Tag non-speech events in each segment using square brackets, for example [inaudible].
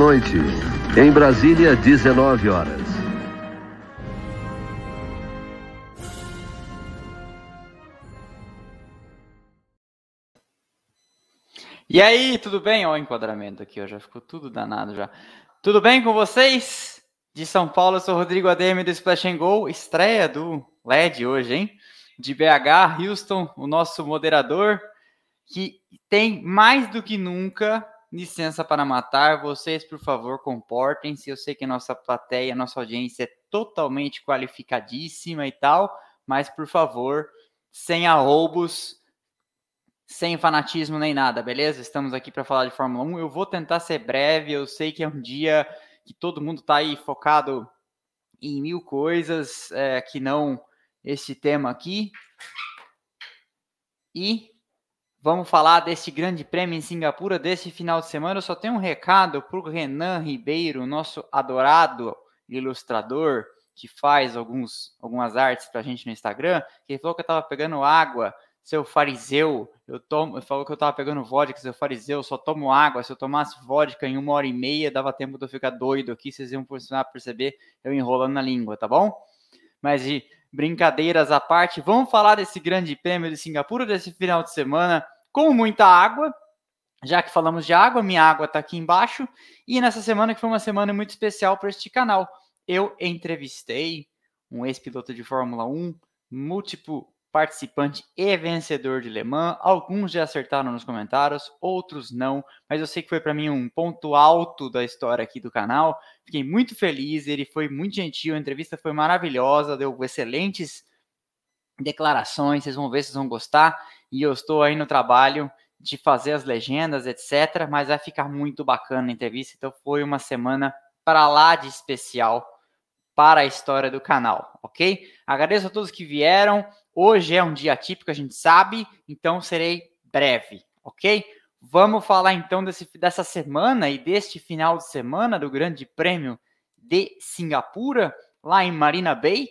Noite. Em Brasília, 19 horas. E aí, tudo bem? Olha o enquadramento aqui, ó, já ficou tudo danado já. Tudo bem com vocês? De São Paulo, eu sou Rodrigo ADM do Splash and Go, estreia do LED hoje, hein? De BH, Houston, o nosso moderador, que tem mais do que nunca licença para matar. Vocês, por favor, comportem-se. Eu sei que a nossa plateia, nossa audiência é totalmente qualificadíssima e tal, mas por favor, sem arroubos, sem fanatismo nem nada, beleza? Estamos aqui para falar de Fórmula 1. Eu vou tentar ser breve, eu sei que é um dia que todo mundo está aí focado em mil coisas, é, que não esse tema aqui. E vamos falar desse grande prêmio em Singapura desse final de semana. Eu só tenho um recado para o Renan Ribeiro, nosso adorado ilustrador, que faz alguns, algumas artes para a gente no Instagram, que falou que eu estava pegando água seu fariseu, eu tomo, falou que eu tava pegando vodka, seu fariseu, eu só tomo água, se eu tomasse vodka em uma hora e meia, dava tempo de eu ficar doido aqui, vocês iam perceber eu enrolando na língua, tá bom? Mas de brincadeiras à parte, vamos falar desse grande prêmio de Singapura, desse final de semana, com muita água, já que falamos de água, minha água tá aqui embaixo, e nessa semana que foi uma semana muito especial para este canal, eu entrevistei um ex-piloto de Fórmula 1, múltiplo participante e vencedor de Le Mans. Alguns já acertaram nos comentários, outros não, mas eu sei que foi para mim um ponto alto da história aqui do canal. Fiquei muito feliz, ele foi muito gentil, a entrevista foi maravilhosa, deu excelentes declarações, vocês vão ver, vocês vão gostar. E eu estou aí no trabalho de fazer as legendas, etc, mas vai ficar muito bacana a entrevista, então foi uma semana para lá de especial para a história do canal, ok? Agradeço a todos que vieram. Hoje é um dia típico, a gente sabe, então serei breve, ok? Vamos falar então desse, dessa semana e deste final de semana do Grande Prêmio de Singapura, lá em Marina Bay,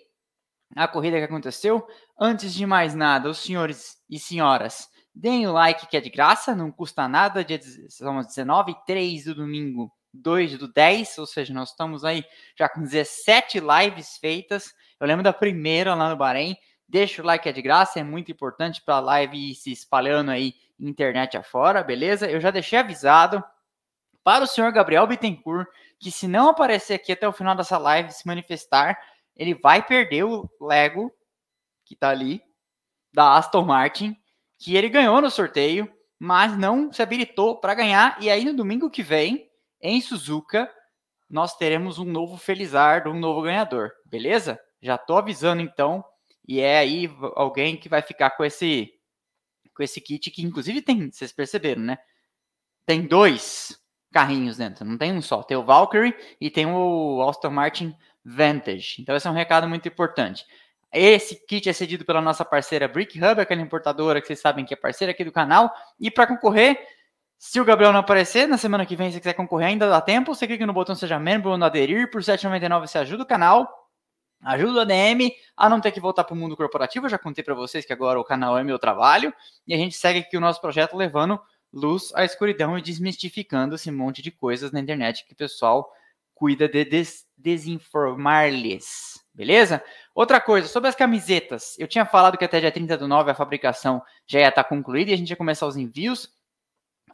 a corrida que aconteceu. Antes de mais nada, os senhores e senhoras, deem o like que é de graça, não custa nada. Dia são 19 e 3 do domingo, 2 do 10, ou seja, nós estamos aí já com 17 lives feitas. Eu lembro da primeira lá no Bahrein, Deixa o like, é de graça, é muito importante para a live ir se espalhando aí internet afora, beleza? Eu já deixei avisado para o senhor Gabriel Bittencourt que se não aparecer aqui até o final dessa live se manifestar, ele vai perder o Lego que tá ali da Aston Martin, que ele ganhou no sorteio, mas não se habilitou para ganhar. E aí no domingo que vem, em Suzuka, nós teremos um novo Felizardo, um novo ganhador, beleza? Já tô avisando então e é aí alguém que vai ficar com esse com esse kit que inclusive tem, vocês perceberam, né? Tem dois carrinhos dentro, não tem um só. Tem o Valkyrie e tem o Aston Martin Vantage. Então esse é um recado muito importante. Esse kit é cedido pela nossa parceira Brick Hub, aquela importadora que vocês sabem que é parceira aqui do canal. E para concorrer, se o Gabriel não aparecer, na semana que vem, se quiser concorrer, ainda dá tempo. Você clica no botão Seja Membro ou no Aderir. Por R$ 7,99 você ajuda o canal. Ajuda a DM a não ter que voltar para o mundo corporativo. Eu já contei para vocês que agora o canal é meu trabalho e a gente segue aqui o nosso projeto levando luz à escuridão e desmistificando esse monte de coisas na internet que o pessoal cuida de des desinformar-lhes. Beleza? Outra coisa, sobre as camisetas. Eu tinha falado que até dia 30 do 9 a fabricação já ia estar concluída e a gente ia começar os envios.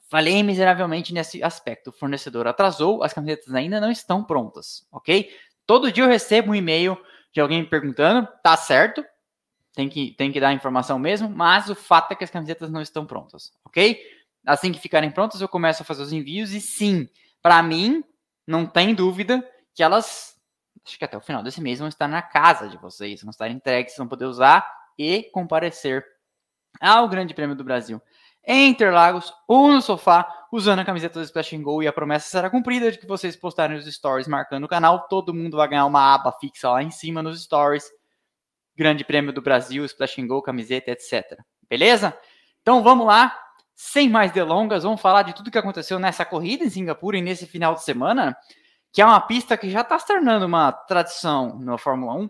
Falei miseravelmente nesse aspecto. O fornecedor atrasou, as camisetas ainda não estão prontas, ok? Todo dia eu recebo um e-mail de alguém perguntando, tá certo, tem que, tem que dar informação mesmo, mas o fato é que as camisetas não estão prontas, ok? Assim que ficarem prontas, eu começo a fazer os envios e sim, para mim, não tem dúvida que elas, acho que até o final desse mês, vão estar na casa de vocês, vão estar entregues, vão poder usar e comparecer ao Grande Prêmio do Brasil em Interlagos ou no sofá, usando a camiseta do Splash Go e a promessa será cumprida de que vocês postarem os stories marcando o canal, todo mundo vai ganhar uma aba fixa lá em cima nos stories. Grande Prêmio do Brasil, Splash Go, camiseta, etc. Beleza? Então vamos lá, sem mais delongas, vamos falar de tudo que aconteceu nessa corrida em Singapura e nesse final de semana, que é uma pista que já está se tornando uma tradição na Fórmula 1.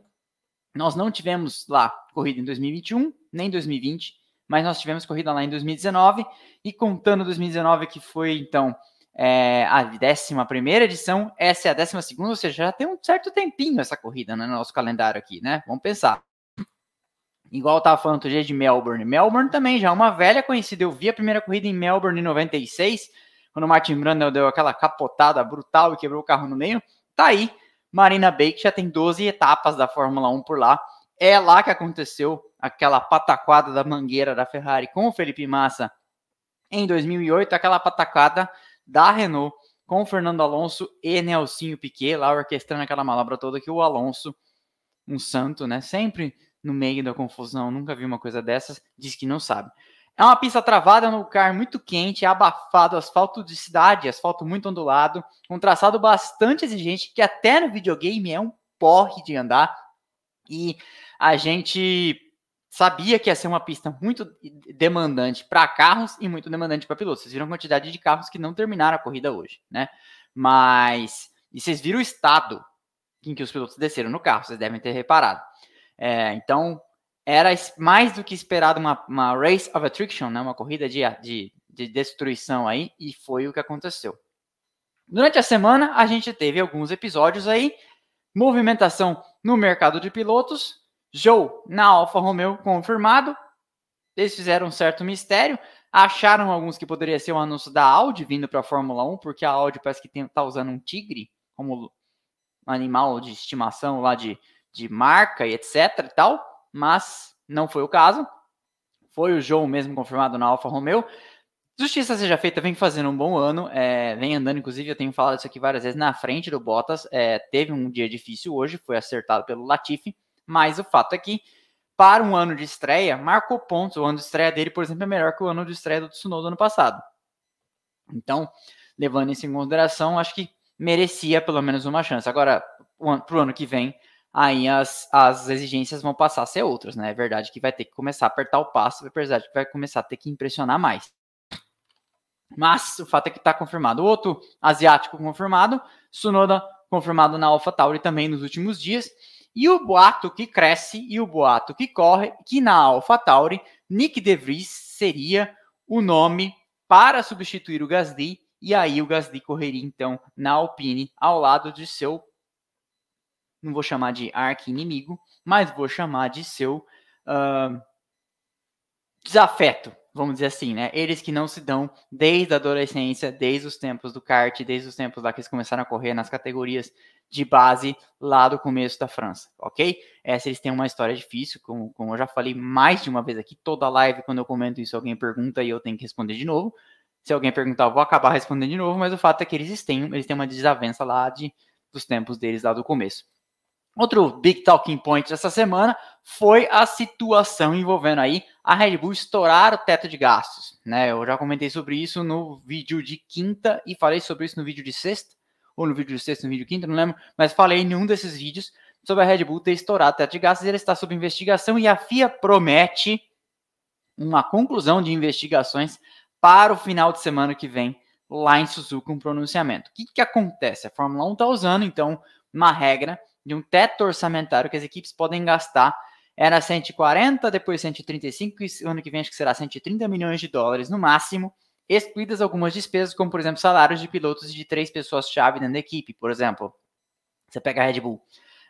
Nós não tivemos lá corrida em 2021, nem 2020 mas nós tivemos corrida lá em 2019 e contando 2019 que foi então é a 11 edição, essa é a 12, ou seja, já tem um certo tempinho essa corrida né, no nosso calendário aqui, né? Vamos pensar. Igual eu tava falando outro dia de Melbourne. Melbourne também já é uma velha conhecida. Eu vi a primeira corrida em Melbourne em 96, quando o Martin Brundle deu aquela capotada brutal e quebrou o carro no meio. Tá aí, Marina Bay, que já tem 12 etapas da Fórmula 1 por lá. É lá que aconteceu aquela pataquada da mangueira da Ferrari com o Felipe Massa em 2008, aquela pataquada da Renault com o Fernando Alonso e Nelsinho Piquet, lá orquestrando aquela manobra toda que o Alonso, um santo, né, sempre no meio da confusão, nunca vi uma coisa dessas, diz que não sabe. É uma pista travada no lugar muito quente, abafado, asfalto de cidade, asfalto muito ondulado, um traçado bastante exigente, que até no videogame é um porre de andar. E a gente sabia que ia ser uma pista muito demandante para carros e muito demandante para pilotos. Vocês viram a quantidade de carros que não terminaram a corrida hoje, né? Mas e vocês viram o estado em que os pilotos desceram no carro, vocês devem ter reparado. É, então era mais do que esperado uma, uma race of attrition, né? Uma corrida de, de, de destruição aí e foi o que aconteceu. Durante a semana a gente teve alguns episódios aí, movimentação no mercado de pilotos Joe na Alfa Romeo confirmado. Eles fizeram um certo mistério. Acharam alguns que poderia ser um anúncio da Audi vindo para a Fórmula 1, porque a Audi parece que está usando um tigre como animal de estimação lá de, de marca e etc e tal, mas não foi o caso. Foi o Joe mesmo confirmado na Alfa Romeo. Justiça seja feita, vem fazendo um bom ano, é, vem andando, inclusive eu tenho falado isso aqui várias vezes, na frente do Bottas. É, teve um dia difícil hoje, foi acertado pelo Latifi, mas o fato é que, para um ano de estreia, marcou pontos. O ano de estreia dele, por exemplo, é melhor que o ano de estreia do Tsunoda do ano passado. Então, levando isso em consideração, acho que merecia pelo menos uma chance. Agora, para o ano que vem, aí as, as exigências vão passar a ser outras, né? É verdade que vai ter que começar a apertar o passo, é verdade que vai começar a ter que impressionar mais. Mas o fato é que está confirmado. O outro asiático confirmado, Sunoda confirmado na AlphaTauri também nos últimos dias. E o boato que cresce e o boato que corre, que na AlphaTauri, Nick DeVries seria o nome para substituir o Gasly, e aí o Gasly correria então na Alpine ao lado de seu, não vou chamar de arqui-inimigo, mas vou chamar de seu uh, desafeto, vamos dizer assim, né? Eles que não se dão desde a adolescência, desde os tempos do kart, desde os tempos lá que eles começaram a correr nas categorias de base lá do começo da França, ok? Essa eles têm uma história difícil, como, como eu já falei mais de uma vez aqui, toda live, quando eu comento isso, alguém pergunta e eu tenho que responder de novo. Se alguém perguntar, eu vou acabar respondendo de novo, mas o fato é que eles têm, eles têm uma desavença lá de, dos tempos deles lá do começo. Outro big talking point dessa semana foi a situação envolvendo aí a Red Bull estourar o teto de gastos, né? Eu já comentei sobre isso no vídeo de quinta e falei sobre isso no vídeo de sexta, ou no vídeo de sexta, no vídeo de quinta, não lembro, mas falei em um desses vídeos sobre a Red Bull ter estourado o teto de gastos, ele está sob investigação e a FIA promete uma conclusão de investigações para o final de semana que vem lá em Suzuka um pronunciamento. O que, que acontece? A Fórmula 1 está usando então uma regra de um teto orçamentário que as equipes podem gastar. Era 140, depois 135, e ano que vem acho que será 130 milhões de dólares no máximo, excluídas algumas despesas, como por exemplo salários de pilotos de três pessoas-chave dentro da equipe. Por exemplo, você pega a Red Bull.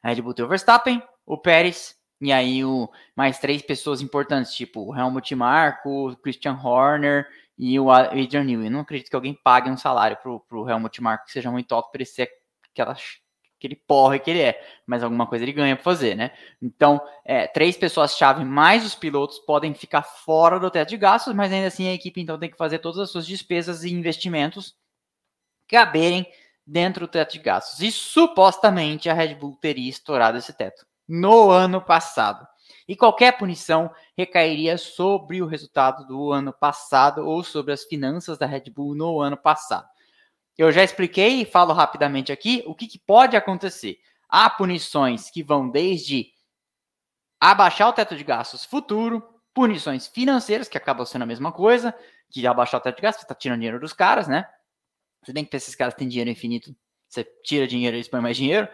A Red Bull tem o Verstappen, o Pérez, e aí o, mais três pessoas importantes, tipo o Helmut Marko, o Christian Horner e o Adrian Newey. Não acredito que alguém pague um salário pro, pro Helmut Marko que seja muito alto para ele ser aquela aquele porre que ele é, mas alguma coisa ele ganha para fazer, né? Então, é, três pessoas-chave mais os pilotos podem ficar fora do teto de gastos, mas ainda assim a equipe então tem que fazer todas as suas despesas e investimentos caberem dentro do teto de gastos. E supostamente a Red Bull teria estourado esse teto no ano passado. E qualquer punição recairia sobre o resultado do ano passado ou sobre as finanças da Red Bull no ano passado. Eu já expliquei e falo rapidamente aqui o que, que pode acontecer. Há punições que vão desde abaixar o teto de gastos futuro, punições financeiras, que acabam sendo a mesma coisa, que abaixar o teto de gastos, você está tirando dinheiro dos caras, né? Você tem que esses caras têm dinheiro infinito, você tira dinheiro e eles põem mais dinheiro.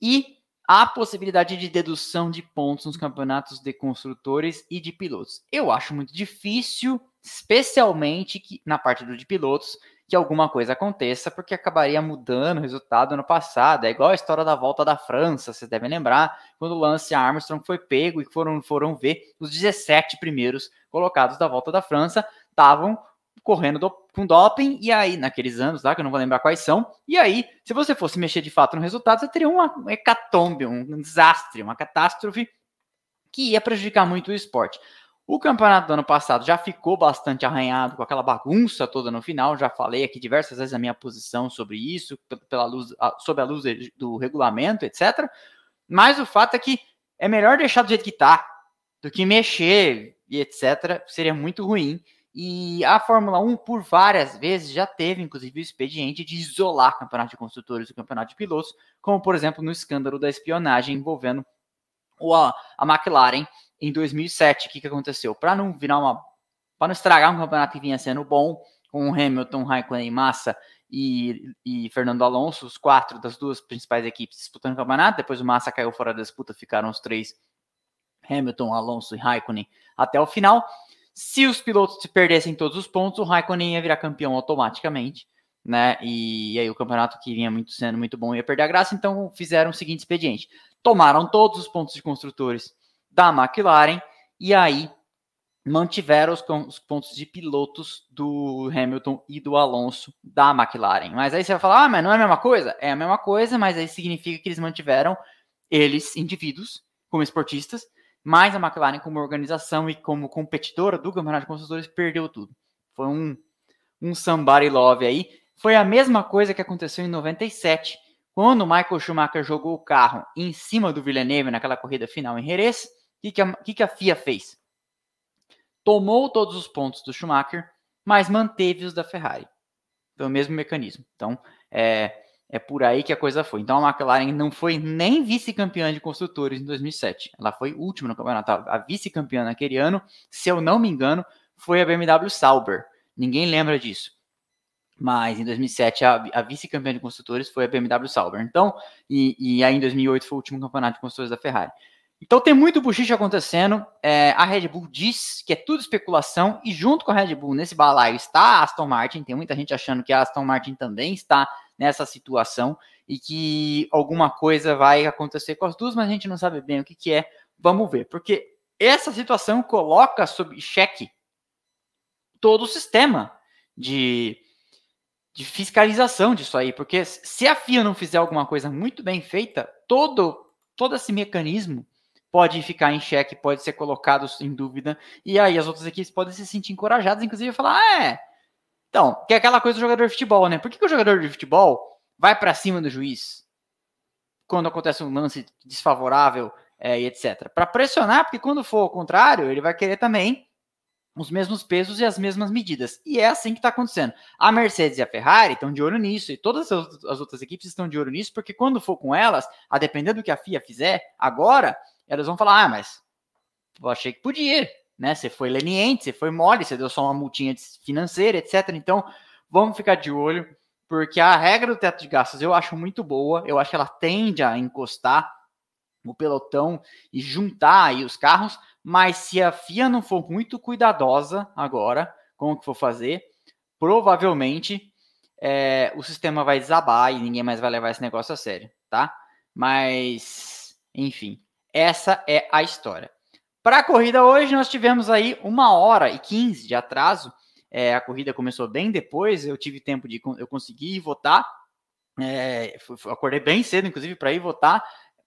E a possibilidade de dedução de pontos nos campeonatos de construtores e de pilotos. Eu acho muito difícil, especialmente na parte do de pilotos, que alguma coisa aconteça, porque acabaria mudando o resultado no passado. É igual a história da volta da França, vocês devem lembrar, quando o Lance Armstrong foi pego e foram, foram ver os 17 primeiros colocados da volta da França, estavam correndo do, com doping, e aí, naqueles anos lá, que eu não vou lembrar quais são, e aí, se você fosse mexer de fato no resultado, você teria uma hecatombe, um desastre, uma catástrofe que ia prejudicar muito o esporte. O campeonato do ano passado já ficou bastante arranhado com aquela bagunça toda no final. Já falei aqui diversas vezes a minha posição sobre isso, pela luz, sob a luz do regulamento, etc. Mas o fato é que é melhor deixar do jeito que está do que mexer e etc. Seria muito ruim. E a Fórmula 1, por várias vezes, já teve, inclusive, o expediente de isolar o campeonato de construtores e o campeonato de pilotos, como, por exemplo, no escândalo da espionagem envolvendo a, a McLaren em 2007. O que, que aconteceu? Para não virar uma. Para não estragar um campeonato que vinha sendo bom, com Hamilton, Raikkonen, Massa e, e Fernando Alonso, os quatro das duas principais equipes disputando o campeonato. Depois o Massa caiu fora da disputa, ficaram os três, Hamilton, Alonso e Raikkonen, até o final. Se os pilotos perdessem todos os pontos, o Raikkonen ia virar campeão automaticamente, né? E, e aí o campeonato que vinha muito sendo muito bom ia perder a graça, então fizeram o seguinte expediente: tomaram todos os pontos de construtores da McLaren e aí mantiveram os, os, pontos de pilotos do Hamilton e do Alonso da McLaren. Mas aí você vai falar, ah, mas não é a mesma coisa? É a mesma coisa, mas aí significa que eles mantiveram eles, indivíduos, como esportistas, mas a McLaren como organização e como competidora do Campeonato de Construtores perdeu tudo. Foi um, um somebody love aí. Foi a mesma coisa que aconteceu em 97, quando o Michael Schumacher jogou o carro em cima do Villeneuve naquela corrida final em Jerez que, que, a, que, que a FIA fez? Tomou todos os pontos do Schumacher, mas manteve os da Ferrari. Foi o mesmo mecanismo. Então, é, é por aí que a coisa foi. Então, a McLaren não foi nem vice-campeã de construtores em 2007. Ela foi última no campeonato. A vice-campeã naquele ano, se eu não me engano, foi a BMW Sauber. Ninguém lembra disso. Mas em 2007 a, a vice-campeã de construtores foi a BMW Sauber. Então, e, e aí em 2008 foi o último campeonato de construtores da Ferrari. Então tem muito buchiche acontecendo. É, a Red Bull diz que é tudo especulação, e junto com a Red Bull nesse balaio está a Aston Martin. Tem muita gente achando que a Aston Martin também está nessa situação e que alguma coisa vai acontecer com as duas, mas a gente não sabe bem o que, que é. Vamos ver, porque essa situação coloca sob cheque todo o sistema de, de fiscalização disso aí, porque se a FIA não fizer alguma coisa muito bem feita, todo, todo esse mecanismo pode ficar em xeque, pode ser colocado em dúvida, e aí as outras equipes podem se sentir encorajadas, inclusive falar, ah, é. Então, que é aquela coisa do jogador de futebol, né? Por que, que o jogador de futebol vai para cima do juiz quando acontece um lance desfavorável é, e etc? Para pressionar, porque quando for ao contrário, ele vai querer também os mesmos pesos e as mesmas medidas. E é assim que está acontecendo. A Mercedes e a Ferrari estão de olho nisso, e todas as outras equipes estão de olho nisso, porque quando for com elas, a depender do que a FIA fizer, agora elas vão falar: ah, mas eu achei que podia, né? Você foi leniente, você foi mole, você deu só uma multinha financeira, etc. Então, vamos ficar de olho, porque a regra do teto de gastos eu acho muito boa, eu acho que ela tende a encostar o pelotão e juntar aí os carros, mas se a FIA não for muito cuidadosa agora com o que for fazer, provavelmente é, o sistema vai desabar e ninguém mais vai levar esse negócio a sério, tá? Mas, enfim, essa é a história. Para a corrida hoje, nós tivemos aí uma hora e quinze de atraso. É, a corrida começou bem depois, eu tive tempo de eu conseguir votar. É, acordei bem cedo, inclusive, para ir votar,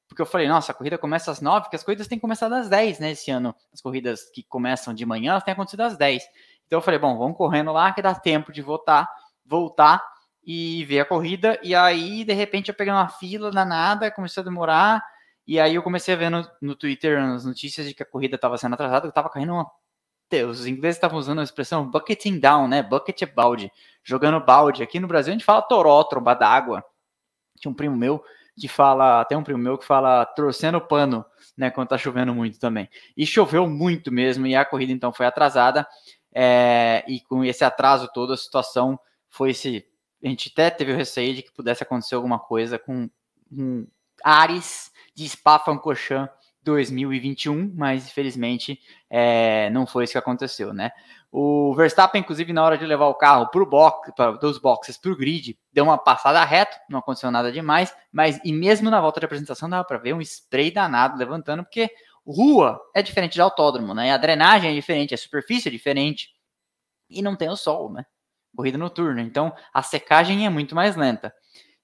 porque eu falei, nossa, a corrida começa às nove, porque as corridas têm começado às dez, né? Esse ano, as corridas que começam de manhã, elas têm acontecido às dez. Então eu falei, bom, vamos correndo lá, que dá tempo de votar, voltar e ver a corrida. E aí, de repente, eu peguei uma fila danada, começou a demorar. E aí eu comecei a ver no, no Twitter as notícias de que a corrida estava sendo atrasada, estava caindo uma... Os ingleses estavam usando a expressão bucketing down, né? Bucket é balde. Jogando balde. Aqui no Brasil a gente fala toró, tromba d'água. Tinha um primo meu que fala, até um primo meu que fala torcendo pano, né? Quando tá chovendo muito também. E choveu muito mesmo, e a corrida então foi atrasada. É, e com esse atraso todo, a situação foi esse. A gente até teve o receio de que pudesse acontecer alguma coisa com um Ares de Spa-Francorchamps 2021, mas infelizmente é, não foi isso que aconteceu, né? O Verstappen, inclusive, na hora de levar o carro pro box, pra, dos boxes para o grid, deu uma passada reta, não aconteceu nada demais, mas e mesmo na volta de apresentação dava para ver um spray danado levantando, porque rua é diferente de autódromo, né? A drenagem é diferente, a superfície é diferente e não tem o sol, né? Corrida noturna, então a secagem é muito mais lenta.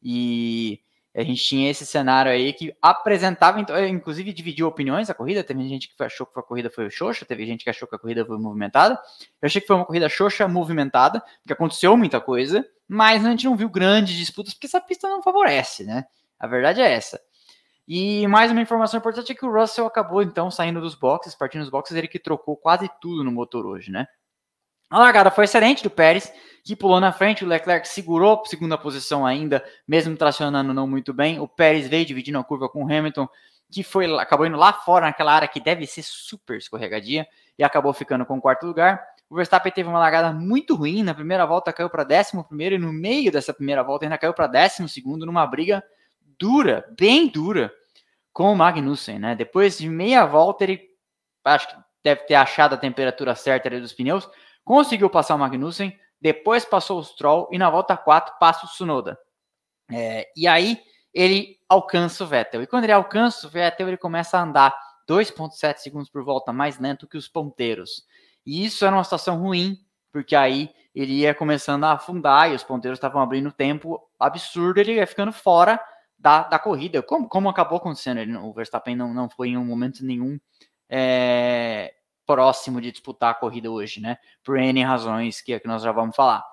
E a gente tinha esse cenário aí que apresentava, então, inclusive dividiu opiniões a corrida. Teve gente que achou que a corrida foi xoxa, teve gente que achou que a corrida foi movimentada. Eu achei que foi uma corrida xoxa movimentada, porque aconteceu muita coisa, mas a gente não viu grandes disputas, porque essa pista não favorece, né? A verdade é essa. E mais uma informação importante é que o Russell acabou então saindo dos boxes, partindo dos boxes, ele que trocou quase tudo no motor hoje, né? A largada foi excelente do Pérez, que pulou na frente, o Leclerc segurou segunda posição ainda, mesmo tracionando não muito bem. O Pérez veio dividindo a curva com o Hamilton, que foi acabou indo lá fora naquela área que deve ser super escorregadia e acabou ficando com o quarto lugar. O Verstappen teve uma largada muito ruim, na primeira volta caiu para décimo primeiro e no meio dessa primeira volta ainda caiu para décimo segundo numa briga dura, bem dura com o Magnussen, né? Depois de meia volta ele acho que deve ter achado a temperatura certa dos pneus, conseguiu passar o Magnussen, depois passou o Stroll e na volta 4 passa o Tsunoda. É, e aí ele alcança o Vettel. E quando ele alcança o Vettel, ele começa a andar 2,7 segundos por volta mais lento que os ponteiros. E isso era uma situação ruim, porque aí ele ia começando a afundar e os ponteiros estavam abrindo tempo absurdo, ele ia ficando fora da, da corrida, como, como acabou acontecendo. Ele, o Verstappen não, não foi em um momento nenhum é, próximo de disputar a corrida hoje, né? Por N razões que, que nós já vamos falar.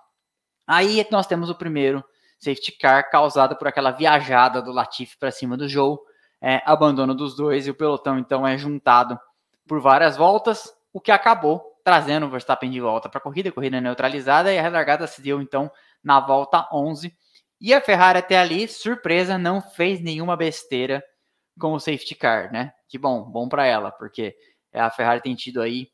Aí nós temos o primeiro safety car causado por aquela viajada do Latifi para cima do Joe, é, abandono dos dois e o pelotão então é juntado por várias voltas, o que acabou trazendo o Verstappen de volta para a corrida, corrida neutralizada e a relargada se deu então na volta 11. E a Ferrari até ali, surpresa, não fez nenhuma besteira com o safety car, né? Que bom, bom para ela, porque é, a Ferrari tem tido aí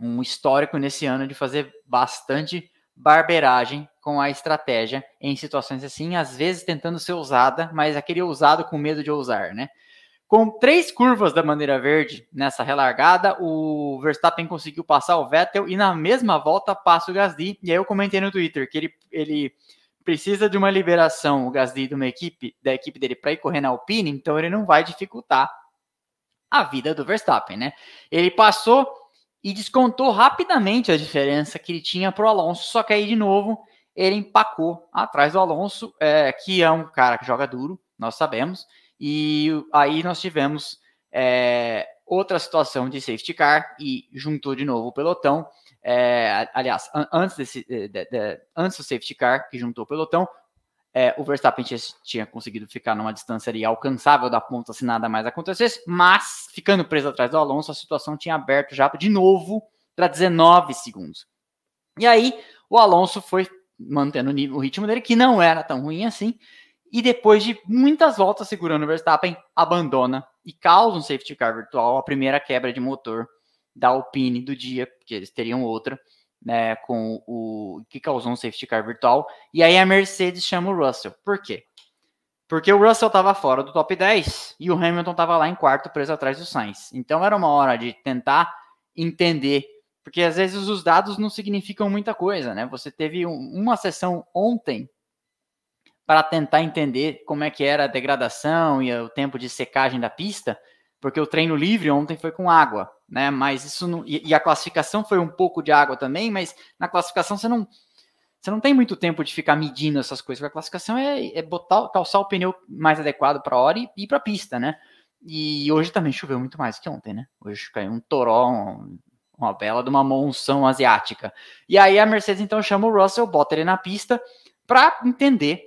um histórico nesse ano de fazer bastante barberagem com a estratégia em situações assim, às vezes tentando ser ousada, mas aquele ousado com medo de ousar, né? Com três curvas da bandeira verde nessa relargada, o Verstappen conseguiu passar o Vettel e na mesma volta passa o Gasly. E aí eu comentei no Twitter que ele, ele precisa de uma liberação, o Gasly, de uma equipe, da equipe dele para ir correr na Alpine, então ele não vai dificultar a vida do Verstappen, né? Ele passou e descontou rapidamente a diferença que ele tinha para o Alonso, só que aí de novo ele empacou atrás do Alonso, é, que é um cara que joga duro, nós sabemos, e aí nós tivemos é, outra situação de safety car e juntou de novo o pelotão. É, aliás, antes, desse, de, de, antes do safety car, que juntou o pelotão, é, o Verstappen tinha, conseguido ficar numa distância ali alcançável da ponta se nada mais acontecesse, mas ficando preso atrás do Alonso, a situação tinha aberto já de novo para 19 segundos. E aí o Alonso foi mantendo o ritmo dele, que não era tão ruim assim, e depois de muitas voltas segurando o Verstappen, abandona e causa um safety car virtual, a primeira quebra de motor da Alpine do dia, porque eles teriam outra né, com o que causou um safety car virtual. E aí a Mercedes chama o Russell. Por quê? Porque o Russell estava fora do top 10 e o Hamilton estava lá em quarto, preso atrás do Sainz. Então era uma hora de tentar entender, porque às vezes os dados não significam muita coisa, né? Você teve um, uma sessão ontem para tentar entender como é que era a degradação e o tempo de secagem da pista, porque o treino livre ontem foi com água né? Mas isso não, e, e, a classificação foi um pouco de água também, mas na classificação você não você não tem muito tempo de ficar medindo essas coisas. Porque a classificação é, é botar, calçar o pneu mais adequado para a hora e ir para a pista, né? E hoje também choveu muito mais que ontem, né? Hoje caiu um toró, um, uma bela de uma monção asiática. E aí a Mercedes então chama o Russell, bota ele na pista para entender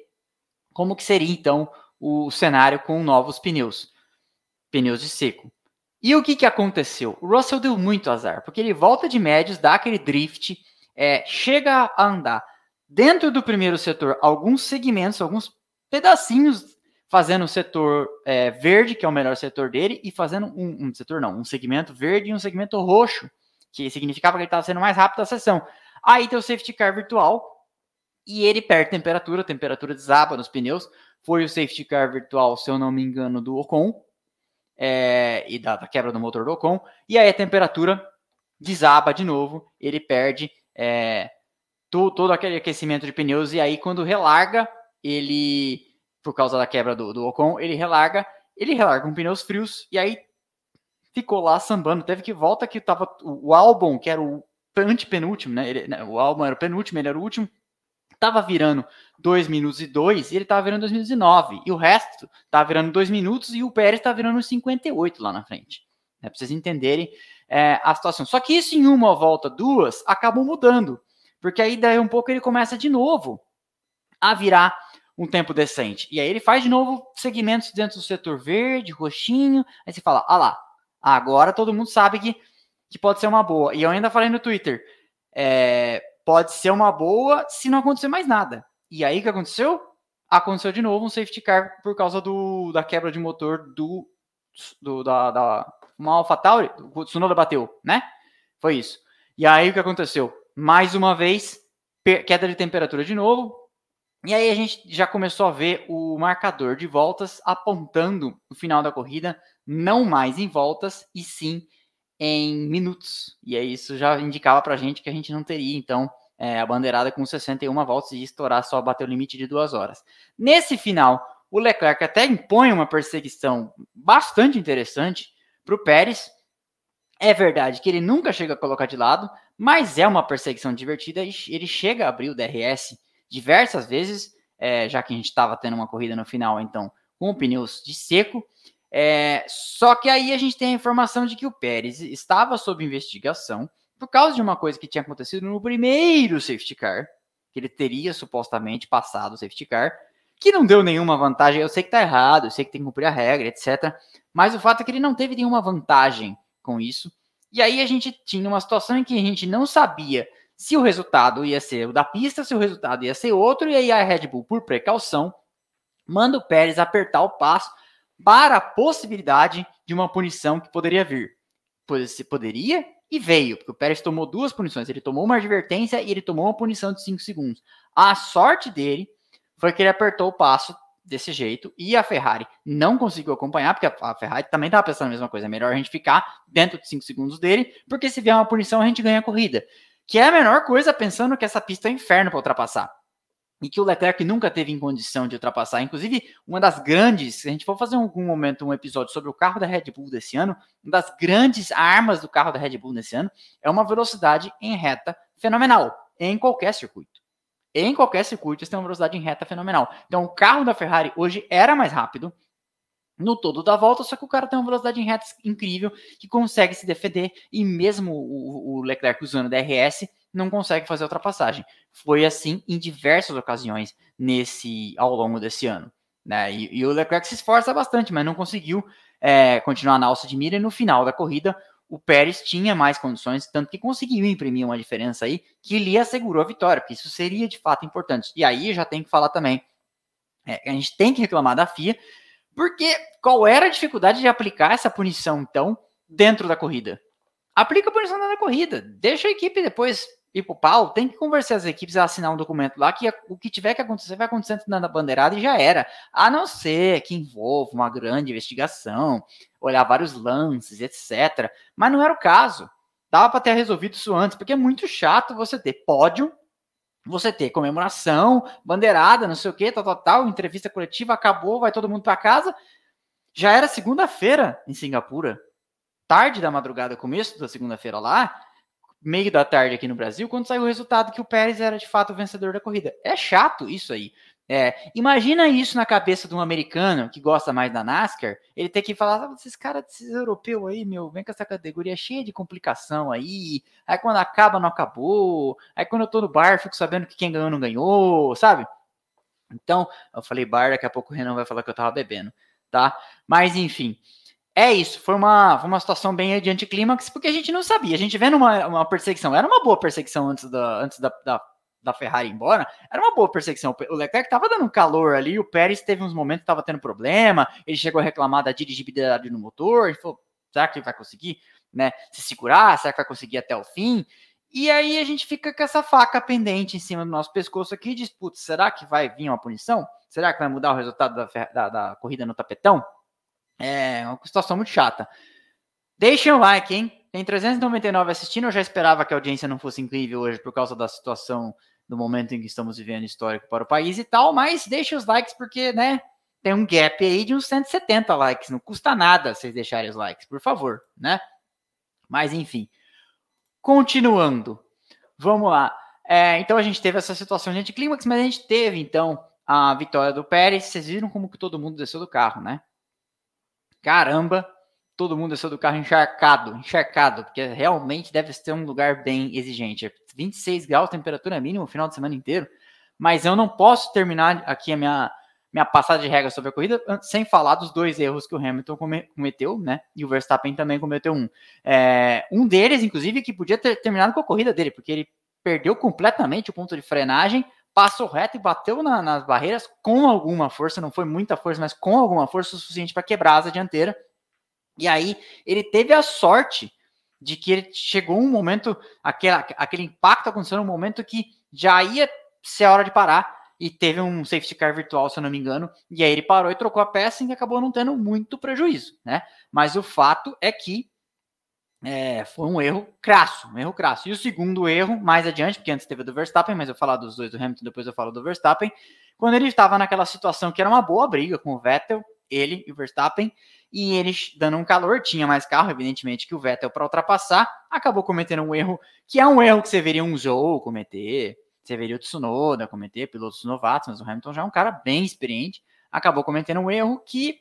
como que seria então o cenário com novos pneus, pneus de seco. E o que, que aconteceu? O Russell deu muito azar, porque ele volta de médios, dá aquele drift, é, chega a andar dentro do primeiro setor alguns segmentos, alguns pedacinhos fazendo o setor é, verde, que é o melhor setor dele, e fazendo um, um, setor não, um segmento verde e um segmento roxo, que significava que ele estava sendo mais rápido a sessão. Aí tem o safety car virtual e ele perde temperatura, a temperatura desaba nos pneus. Foi o safety car virtual, se eu não me engano, do Ocon, é, e da, da, quebra do motor do Ocon, e aí a temperatura desaba de novo, ele perde é, to, todo aquele aquecimento de pneus, e aí quando relarga, ele, por causa da quebra do, do Ocon, ele relarga, ele relarga com pneus frios, e aí ficou lá sambando, teve que volta que tava o, álbum, que era o antepenúltimo, né, ele, né, o álbum era o penúltimo, ele era o último, tava virando 2 minutos e 2 e ele tava virando 2 minutos e 9. E o resto tava virando 2 minutos e o Pérez tava virando 58 lá na frente. É pra vocês entenderem é, a situação. Só que isso em uma volta, duas, acabou mudando. Porque aí daí um pouco ele começa de novo a virar um tempo decente. E aí ele faz de novo segmentos dentro do setor verde, roxinho. Aí você fala, ah lá, agora todo mundo sabe que, que pode ser uma boa. E eu ainda falei no Twitter, é, pode ser uma boa se não acontecer mais nada. E aí o que aconteceu? Aconteceu de novo um safety car por causa do, da quebra de motor do, do da, da uma AlphaTauri, o Tsunoda bateu, né? Foi isso. E aí o que aconteceu? Mais uma vez, queda de temperatura de novo. E aí a gente já começou a ver o marcador de voltas apontando o final da corrida, não mais em voltas, e sim em minutos. E aí isso já indicava para a gente que a gente não teria, então, é, a bandeirada com 61 voltas e estourar só bater o limite de duas horas. Nesse final, o Leclerc até impõe uma perseguição bastante interessante para o Pérez. É verdade que ele nunca chega a colocar de lado, mas é uma perseguição divertida e ele chega a abrir o DRS diversas vezes, é, já que a gente estava tendo uma corrida no final, então, com pneus de seco. É, só que aí a gente tem a informação de que o Pérez estava sob investigação por causa de uma coisa que tinha acontecido no primeiro safety car, que ele teria supostamente passado o safety car, que não deu nenhuma vantagem. Eu sei que tá errado, eu sei que tem que cumprir a regra, etc. Mas o fato é que ele não teve nenhuma vantagem com isso. E aí a gente tinha uma situação em que a gente não sabia se o resultado ia ser o da pista, se o resultado ia ser outro, e aí a Red Bull, por precaução, manda o Pérez apertar o passo para a possibilidade de uma punição que poderia vir. Poderia e veio, porque o Pérez tomou duas punições. Ele tomou uma advertência e ele tomou uma punição de 5 segundos. A sorte dele foi que ele apertou o passo desse jeito e a Ferrari não conseguiu acompanhar, porque a Ferrari também estava pensando a mesma coisa. É melhor a gente ficar dentro de 5 segundos dele, porque se vier uma punição a gente ganha a corrida. Que é a menor coisa pensando que essa pista é um inferno para ultrapassar e que o Leclerc nunca teve em condição de ultrapassar. Inclusive, uma das grandes, se a gente for fazer em algum momento um episódio sobre o carro da Red Bull desse ano, uma das grandes armas do carro da Red Bull desse ano é uma velocidade em reta fenomenal, em qualquer circuito. Em qualquer circuito, você tem uma velocidade em reta fenomenal. Então, o carro da Ferrari hoje era mais rápido no todo da volta, só que o cara tem uma velocidade em reta incrível, que consegue se defender, e mesmo o, o Leclerc usando DRS, não consegue fazer ultrapassagem. Foi assim em diversas ocasiões nesse ao longo desse ano. Né? E, e o Leclerc se esforça bastante, mas não conseguiu é, continuar na alça de mira. E no final da corrida, o Pérez tinha mais condições, tanto que conseguiu imprimir uma diferença aí que lhe assegurou a vitória, porque isso seria de fato importante. E aí já tem que falar também, é, a gente tem que reclamar da FIA, porque qual era a dificuldade de aplicar essa punição, então, dentro da corrida? Aplica a punição da corrida, deixa a equipe depois ir pro pau, tem que conversar as equipes, assinar um documento lá que o que tiver que acontecer vai acontecer na bandeirada e já era. A não ser que envolva uma grande investigação, olhar vários lances, etc. Mas não era o caso. Dava para ter resolvido isso antes, porque é muito chato você ter pódio, você ter comemoração, bandeirada, não sei o que, tal, tal, tal, entrevista coletiva, acabou, vai todo mundo para casa. Já era segunda-feira em Singapura, tarde da madrugada, começo da segunda-feira lá, meio da tarde aqui no Brasil, quando saiu o resultado que o Pérez era de fato o vencedor da corrida. É chato isso aí. É, imagina isso na cabeça de um americano que gosta mais da NASCAR, ele ter que falar, ah, esses caras, esses europeus aí, meu, vem com essa categoria cheia de complicação aí, aí quando acaba, não acabou, aí quando eu tô no bar, fico sabendo que quem ganhou não ganhou, sabe? Então, eu falei bar, daqui a pouco o Renan vai falar que eu tava bebendo, tá? Mas, enfim, é isso, foi uma, foi uma situação bem de anticlímax, porque a gente não sabia. A gente vendo uma, uma perseguição, era uma boa perseguição antes da, antes da, da, da Ferrari ir embora, era uma boa perseguição. O Leclerc estava dando um calor ali, o Pérez teve uns momentos que estava tendo problema, ele chegou a reclamar da dirigibilidade no motor, ele falou, será que ele vai conseguir né, se segurar? Será que vai conseguir até o fim? E aí a gente fica com essa faca pendente em cima do nosso pescoço aqui e diz, putz, será que vai vir uma punição? Será que vai mudar o resultado da, da, da corrida no tapetão? É uma situação muito chata. Deixem o like, hein? Tem 399 assistindo. Eu já esperava que a audiência não fosse incrível hoje por causa da situação do momento em que estamos vivendo histórico para o país e tal, mas deixem os likes porque, né, tem um gap aí de uns 170 likes. Não custa nada vocês deixarem os likes, por favor, né? Mas enfim. Continuando. Vamos lá. É, então a gente teve essa situação de anticlímax, mas a gente teve então a vitória do Pérez. Vocês viram como que todo mundo desceu do carro, né? Caramba, todo mundo desceu do carro encharcado, encharcado, porque realmente deve ser um lugar bem exigente. 26 graus, temperatura mínima o final de semana inteiro. Mas eu não posso terminar aqui a minha, minha passada de regra sobre a corrida sem falar dos dois erros que o Hamilton cometeu, né? E o Verstappen também cometeu um. É, um deles, inclusive, que podia ter terminado com a corrida dele, porque ele perdeu completamente o ponto de frenagem, passou reto e bateu na, nas barreiras com alguma força, não foi muita força, mas com alguma força o suficiente para quebrar a asa dianteira e aí ele teve a sorte de que ele chegou um momento, aquele, aquele impacto aconteceu num momento que já ia ser a hora de parar e teve um safety car virtual, se eu não me engano, e aí ele parou e trocou a peça e acabou não tendo muito prejuízo, né? Mas o fato é que é, foi um erro crasso, um erro crasso. E o segundo erro, mais adiante, porque antes teve do Verstappen, mas eu falar dos dois do Hamilton, depois eu falo do Verstappen, quando ele estava naquela situação que era uma boa briga com o Vettel, ele e o Verstappen, e eles dando um calor, tinha mais carro, evidentemente, que o Vettel para ultrapassar, acabou cometendo um erro, que é um erro que você veria um Zou cometer, você veria o Tsunoda cometer, pilotos novatos, mas o Hamilton já é um cara bem experiente, acabou cometendo um erro que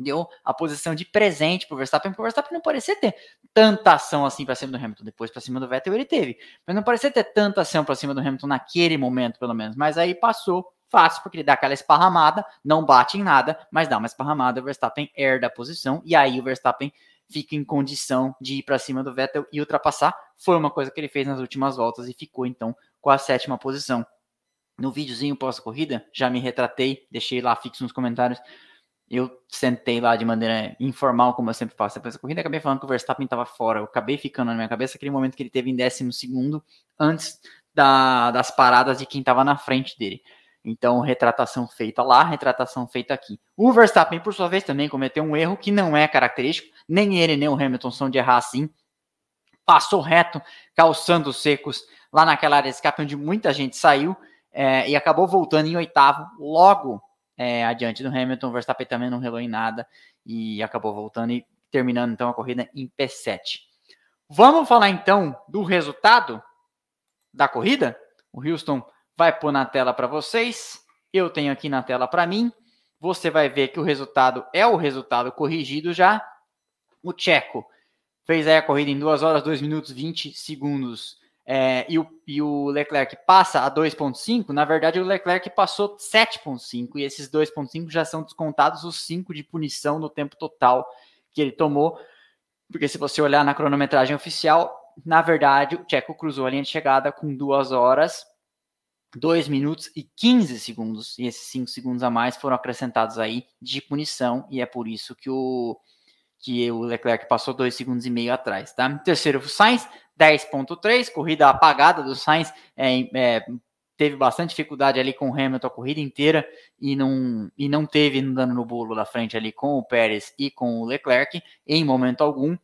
deu a posição de presente para o Verstappen, porque o Verstappen não parecia ter tanta ação assim para cima do Hamilton, depois para cima do Vettel ele teve, mas não parecia ter tanta ação para cima do Hamilton naquele momento, pelo menos, mas aí passou Fácil, porque ele dá aquela esparramada, não bate em nada, mas dá uma esparramada, o Verstappen herda a posição, e aí o Verstappen fica em condição de ir para cima do Vettel e ultrapassar. Foi uma coisa que ele fez nas últimas voltas e ficou então com a sétima posição. No videozinho pós-corrida, já me retratei, deixei lá fixo nos comentários. Eu sentei lá de maneira informal, como eu sempre faço depois da corrida, acabei falando que o Verstappen estava fora. Eu acabei ficando na minha cabeça aquele momento que ele teve em décimo segundo, antes da, das paradas de quem estava na frente dele. Então, retratação feita lá, retratação feita aqui. O Verstappen, por sua vez, também cometeu um erro que não é característico, nem ele nem o Hamilton são de errar assim. Passou reto, calçando secos lá naquela área de escape onde muita gente saiu é, e acabou voltando em oitavo, logo é, adiante do Hamilton. Verstappen também não relou em nada e acabou voltando e terminando então a corrida em P7. Vamos falar então do resultado da corrida? O Houston vai pôr na tela para vocês. Eu tenho aqui na tela para mim. Você vai ver que o resultado é o resultado corrigido já. O Tcheco fez aí a corrida em 2 horas, 2 minutos 20 segundos. É, e, o, e o Leclerc passa a 2,5. Na verdade, o Leclerc passou 7,5. E esses 2,5 já são descontados os 5 de punição no tempo total que ele tomou. Porque se você olhar na cronometragem oficial, na verdade, o Tcheco cruzou a linha de chegada com 2 horas 2 minutos e 15 segundos, e esses 5 segundos a mais foram acrescentados aí de punição, e é por isso que o, que o Leclerc passou 2 segundos e meio atrás, tá? Terceiro, o Sainz, 10.3, corrida apagada do Sainz, é, é, teve bastante dificuldade ali com o Hamilton a corrida inteira, e não, e não teve dando no bolo da frente ali com o Pérez e com o Leclerc, em momento algum.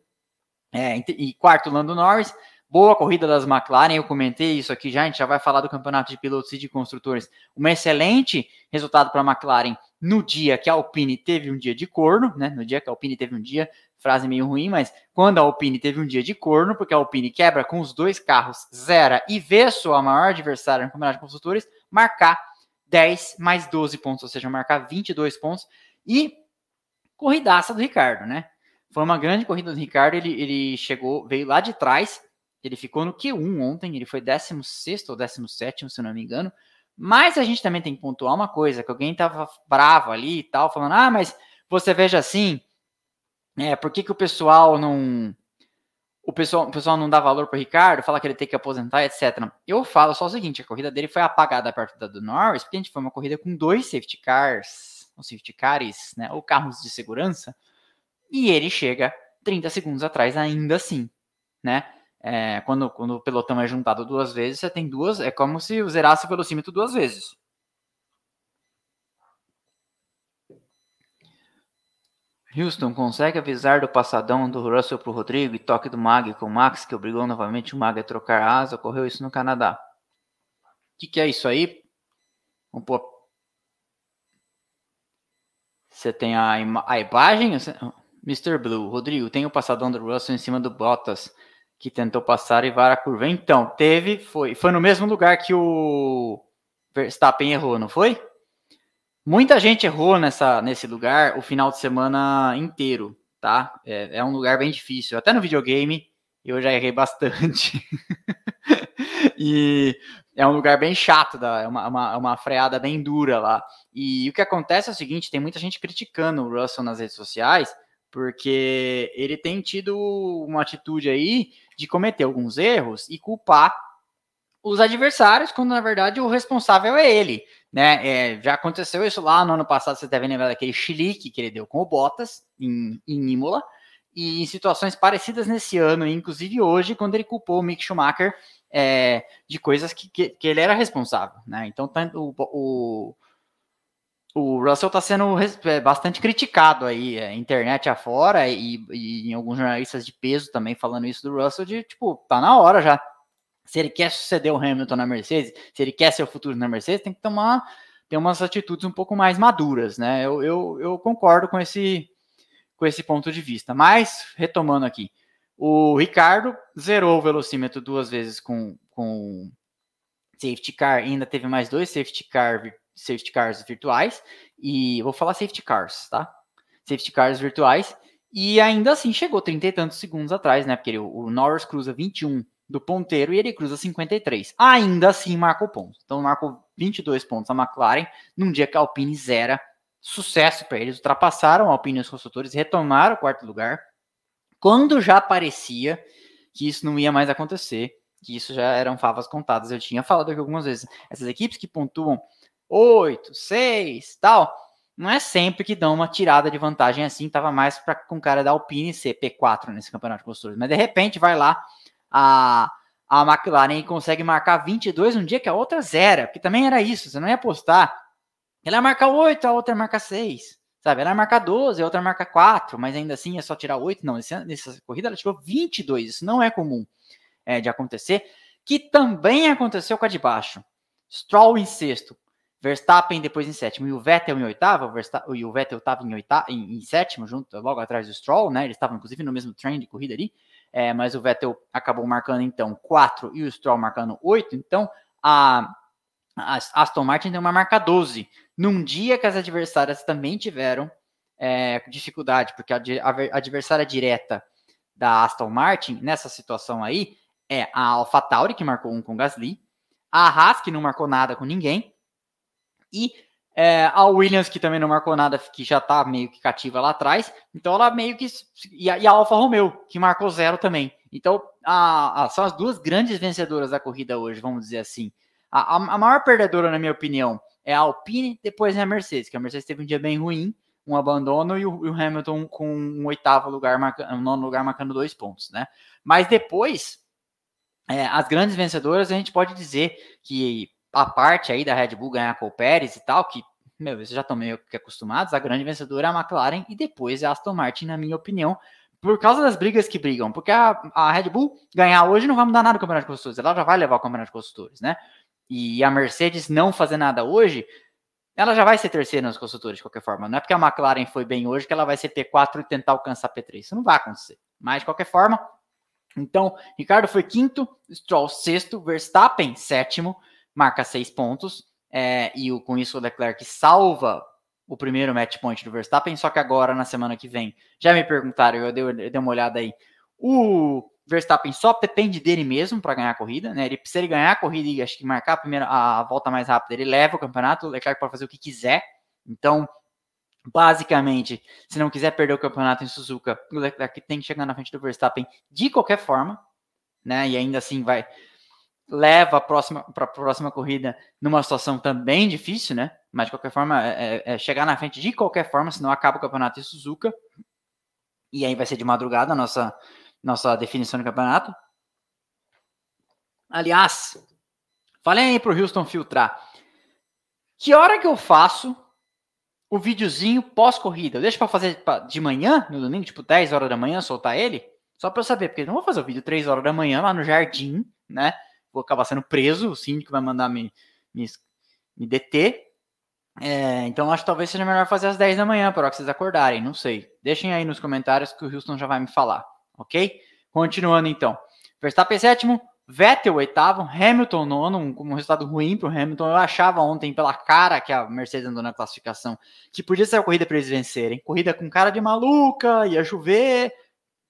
É, e quarto, Lando Norris, Boa corrida das McLaren, eu comentei isso aqui já, a gente já vai falar do campeonato de pilotos e de construtores. Um excelente resultado para a McLaren no dia que a Alpine teve um dia de corno, né? No dia que a Alpine teve um dia, frase meio ruim, mas quando a Alpine teve um dia de corno, porque a Alpine quebra com os dois carros, zera e vê sua maior adversária no campeonato de construtores marcar 10 mais 12 pontos, ou seja, marcar 22 pontos e corridaça do Ricardo, né? Foi uma grande corrida do Ricardo, ele, ele chegou, veio lá de trás, ele ficou no Q1 ontem, ele foi 16 ou 17, se não me engano. Mas a gente também tem que pontuar uma coisa, que alguém tava bravo ali e tal, falando, ah, mas você veja assim, é, por que, que o pessoal não. O pessoal, o pessoal não dá valor para Ricardo, fala que ele tem que aposentar, etc. Eu falo só o seguinte: a corrida dele foi apagada perto da do Norris, porque a gente foi uma corrida com dois safety cars, ou safety cars, né, ou carros de segurança, e ele chega 30 segundos atrás ainda assim, né? É, quando, quando o pelotão é juntado duas vezes, você tem duas. É como se zerasse o velocímetro duas vezes. Houston consegue avisar do passadão do Russell para o Rodrigo e toque do Mag com o Max, que obrigou novamente o Mag a trocar asa. Ocorreu isso no Canadá. O que, que é isso aí? Você tem a, ima a imagem? Mr. Blue, Rodrigo, tem o passadão do Russell em cima do Bottas, que tentou passar e vara a curva. Então, teve, foi. Foi no mesmo lugar que o Verstappen errou, não foi? Muita gente errou nessa, nesse lugar o final de semana inteiro, tá? É, é um lugar bem difícil. Até no videogame eu já errei bastante. [laughs] e é um lugar bem chato, é uma, uma, uma, freada bem dura lá. E o que acontece é o seguinte: tem muita gente criticando o Russell nas redes sociais, porque ele tem tido uma atitude aí de cometer alguns erros e culpar os adversários, quando na verdade o responsável é ele. Né? É, já aconteceu isso lá no ano passado, você deve lembrar daquele chilique que ele deu com o Bottas em, em Imola, e em situações parecidas nesse ano, inclusive hoje, quando ele culpou o Mick Schumacher é, de coisas que, que, que, ele era responsável. Né? Então o, o, o Russell está sendo é, bastante criticado aí, é, internet afora, e, e em alguns jornalistas de peso também falando isso do Russell, de tipo, tá na hora já se ele quer suceder o Hamilton na Mercedes, se ele quer ser o futuro na Mercedes, tem que tomar ter umas atitudes um pouco mais maduras, né? Eu, eu, eu concordo com esse, com esse ponto de vista. Mas, retomando aqui, o Ricardo zerou o velocímetro duas vezes com, com safety car, ainda teve mais dois safety, car, safety cars virtuais, e vou falar safety cars, tá? Safety cars virtuais, e ainda assim chegou 30 e tantos segundos atrás, né? Porque ele, o Norris cruza 21 do ponteiro e ele cruza 53. Ainda assim marcou pontos. Então marcou 22 pontos a McLaren num dia que a Alpine zera. Sucesso para eles. Ultrapassaram a Alpine os construtores, retomaram o quarto lugar. Quando já parecia que isso não ia mais acontecer, que isso já eram favas contadas. Eu tinha falado aqui algumas vezes. Essas equipes que pontuam 8, 6, tal, não é sempre que dão uma tirada de vantagem assim. Tava mais para com cara da Alpine ser P4 nesse campeonato de construtores. Mas de repente vai lá a, a McLaren consegue marcar 22 um dia que a outra zera, porque também era isso, você não ia apostar. Ela marca 8, a outra marca 6. Sabe, ela marca 12, a outra marca 4, mas ainda assim é só tirar 8. Não, nessa corrida ela tirou 22, isso não é comum é, de acontecer. Que também aconteceu com a de baixo. Stroll em sexto, Verstappen depois em sétimo. E o Vettel em oitavo. e o Vettel estava em, oitavo, em, em, sétimo, junto, logo atrás do Stroll, né? Eles estavam inclusive no mesmo trem de corrida ali. É, mas o Vettel acabou marcando então 4 e o Stroll marcando 8, então a, a Aston Martin tem uma marca 12, num dia que as adversárias também tiveram é, dificuldade, porque a, a, adversária direta da Aston Martin, nessa situação aí, é a AlphaTauri, que marcou um com Gasly, a Haas, que não marcou nada com ninguém, e é, a Williams, que também não marcou nada, que já tá meio que cativa lá atrás. Então ela meio que. E a, e a Alfa Romeo, que marcou zero também. Então a, a, são as duas grandes vencedoras da corrida hoje, vamos dizer assim. A, a, maior perdedora, na minha opinião, é a Alpine, depois é a Mercedes, que a Mercedes teve um dia bem ruim, um abandono, e o, e o Hamilton com um oitavo lugar, um nono lugar marcando dois pontos, né? Mas depois, é, as grandes vencedoras, a gente pode dizer que a parte aí da Red Bull ganhar com o Pérez e tal, que, meu, vocês já estão meio que acostumados, a grande vencedora é a McLaren e depois é a Aston Martin, na minha opinião, por causa das brigas que brigam, porque a, a Red Bull ganhar hoje não vai mudar nada no Campeonato de Construtores, ela já vai levar o Campeonato de Construtores, né? E a Mercedes não fazer nada hoje, ela já vai ser terceira nos construtores de qualquer forma. Não é porque a McLaren foi bem hoje que ela vai ser P4 e tentar alcançar P3. Isso não vai acontecer. Mas, de qualquer forma, então, Ricardo foi quinto, Stroll sexto, Verstappen sétimo, marca seis pontos, é, e o, com isso o Leclerc salva o primeiro match point do Verstappen, só que agora, na semana que vem, já me perguntaram, eu dei, eu dei uma olhada aí, o Verstappen só depende dele mesmo para ganhar a corrida, né? Ele, se ele ganhar a corrida e acho que marcar a primeira a volta mais rápida, ele leva o campeonato, o Leclerc pode fazer o que quiser. Então, basicamente, se não quiser perder o campeonato em Suzuka, o Leclerc tem que chegar na frente do Verstappen de qualquer forma, né? E ainda assim vai leva a próxima para a próxima corrida numa situação também difícil, né? Mas de qualquer forma, é, é, é, chegar na frente de qualquer forma, senão acaba o campeonato em Suzuka. E aí vai ser de madrugada a nossa, nossa definição do campeonato. Aliás, falei aí para o Houston filtrar. Que hora que eu faço o videozinho pós-corrida. Deixa para fazer de manhã, no domingo, tipo 10 horas da manhã, soltar ele? Só para eu saber, porque eu não vou fazer o vídeo 3 horas da manhã lá no jardim, né? Vou acabar sendo preso, o síndico vai mandar me, me, me deter. É, então acho que talvez seja melhor fazer às 10 da manhã, para vocês acordarem, não sei. Deixem aí nos comentários que o Houston já vai me falar, ok? Continuando então. Verstappen sétimo, Vettel oitavo, Hamilton nono, um, um resultado ruim para o Hamilton. Eu achava ontem pela cara que a Mercedes andou na classificação que podia ser a corrida para eles vencerem. Corrida com cara de maluca, ia chover,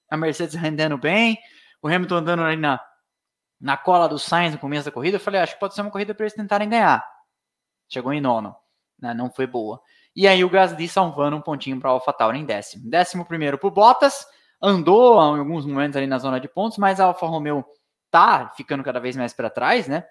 a Mercedes rendendo bem, o Hamilton andando ali na, na cola do Sainz no começo da corrida. Eu falei, acho que pode ser uma corrida para eles tentarem ganhar. Chegou em nono, né? não foi boa. E aí o Gasly salvando um pontinho para AlphaTauri em décimo. Décimo primeiro para Bottas, andou em alguns momentos ali na zona de pontos, mas a Alfa Romeo tá ficando cada vez mais para trás, né?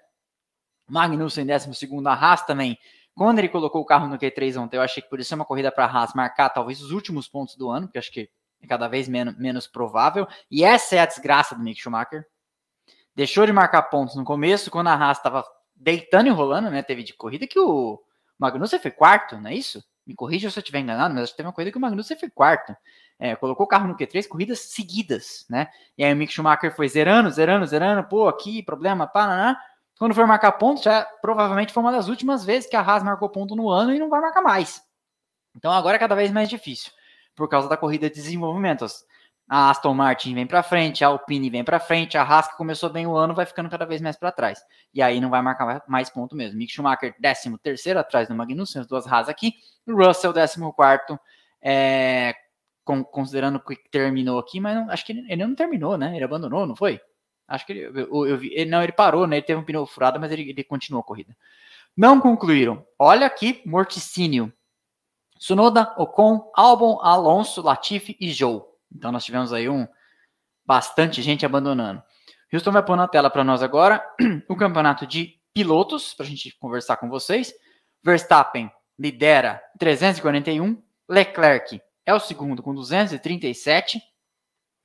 Magnussen em 12 a Haas também. Quando ele colocou o carro no Q3 ontem, eu achei que podia ser uma corrida para a Haas marcar talvez os últimos pontos do ano, que acho que é cada vez menos, menos provável. E essa é a desgraça do Mick Schumacher. Deixou de marcar pontos no começo, quando a Haas estava deitando e rolando, né? Teve de corrida que o Magnussen foi quarto, não é isso? Me corrija se eu estiver enganado, mas acho que teve uma corrida que o Magnussen foi quarto. É, colocou o carro no Q3, corridas seguidas, né? E aí o Mick Schumacher foi zerando, zerando, zerando, pô, aqui, problema, pá, Quando for marcar ponto, já provavelmente foi uma das últimas vezes que a Haas marcou ponto no ano e não vai marcar mais. Então agora é cada vez mais difícil, por causa da corrida de desenvolvimento. A Aston Martin vem para frente, a Alpine vem para frente, a Haas que começou bem o ano vai ficando cada vez mais para trás. E aí não vai marcar mais ponto mesmo. Mick Schumacher, 13 terceiro atrás do Magnussen, as duas Haas aqui. Russell, 14 quarto, é, considerando que terminou aqui, mas não, acho que ele, ele, não terminou, né? Ele abandonou, não foi? Acho que ele, eu, eu vi, ele, não, ele parou, né? Ele teve um pneu furado, mas ele, ele continuou a corrida. Não concluíram. Olha aqui, morticínio. Sunoda, Ocon, Albon, Alonso, Latifi e Joe. Então nós tivemos aí um bastante gente abandonando. Houston vai pôr na tela para nós agora [clears throat] o campeonato de pilotos, para a gente conversar com vocês. Verstappen lidera 341, Leclerc é o segundo com 237.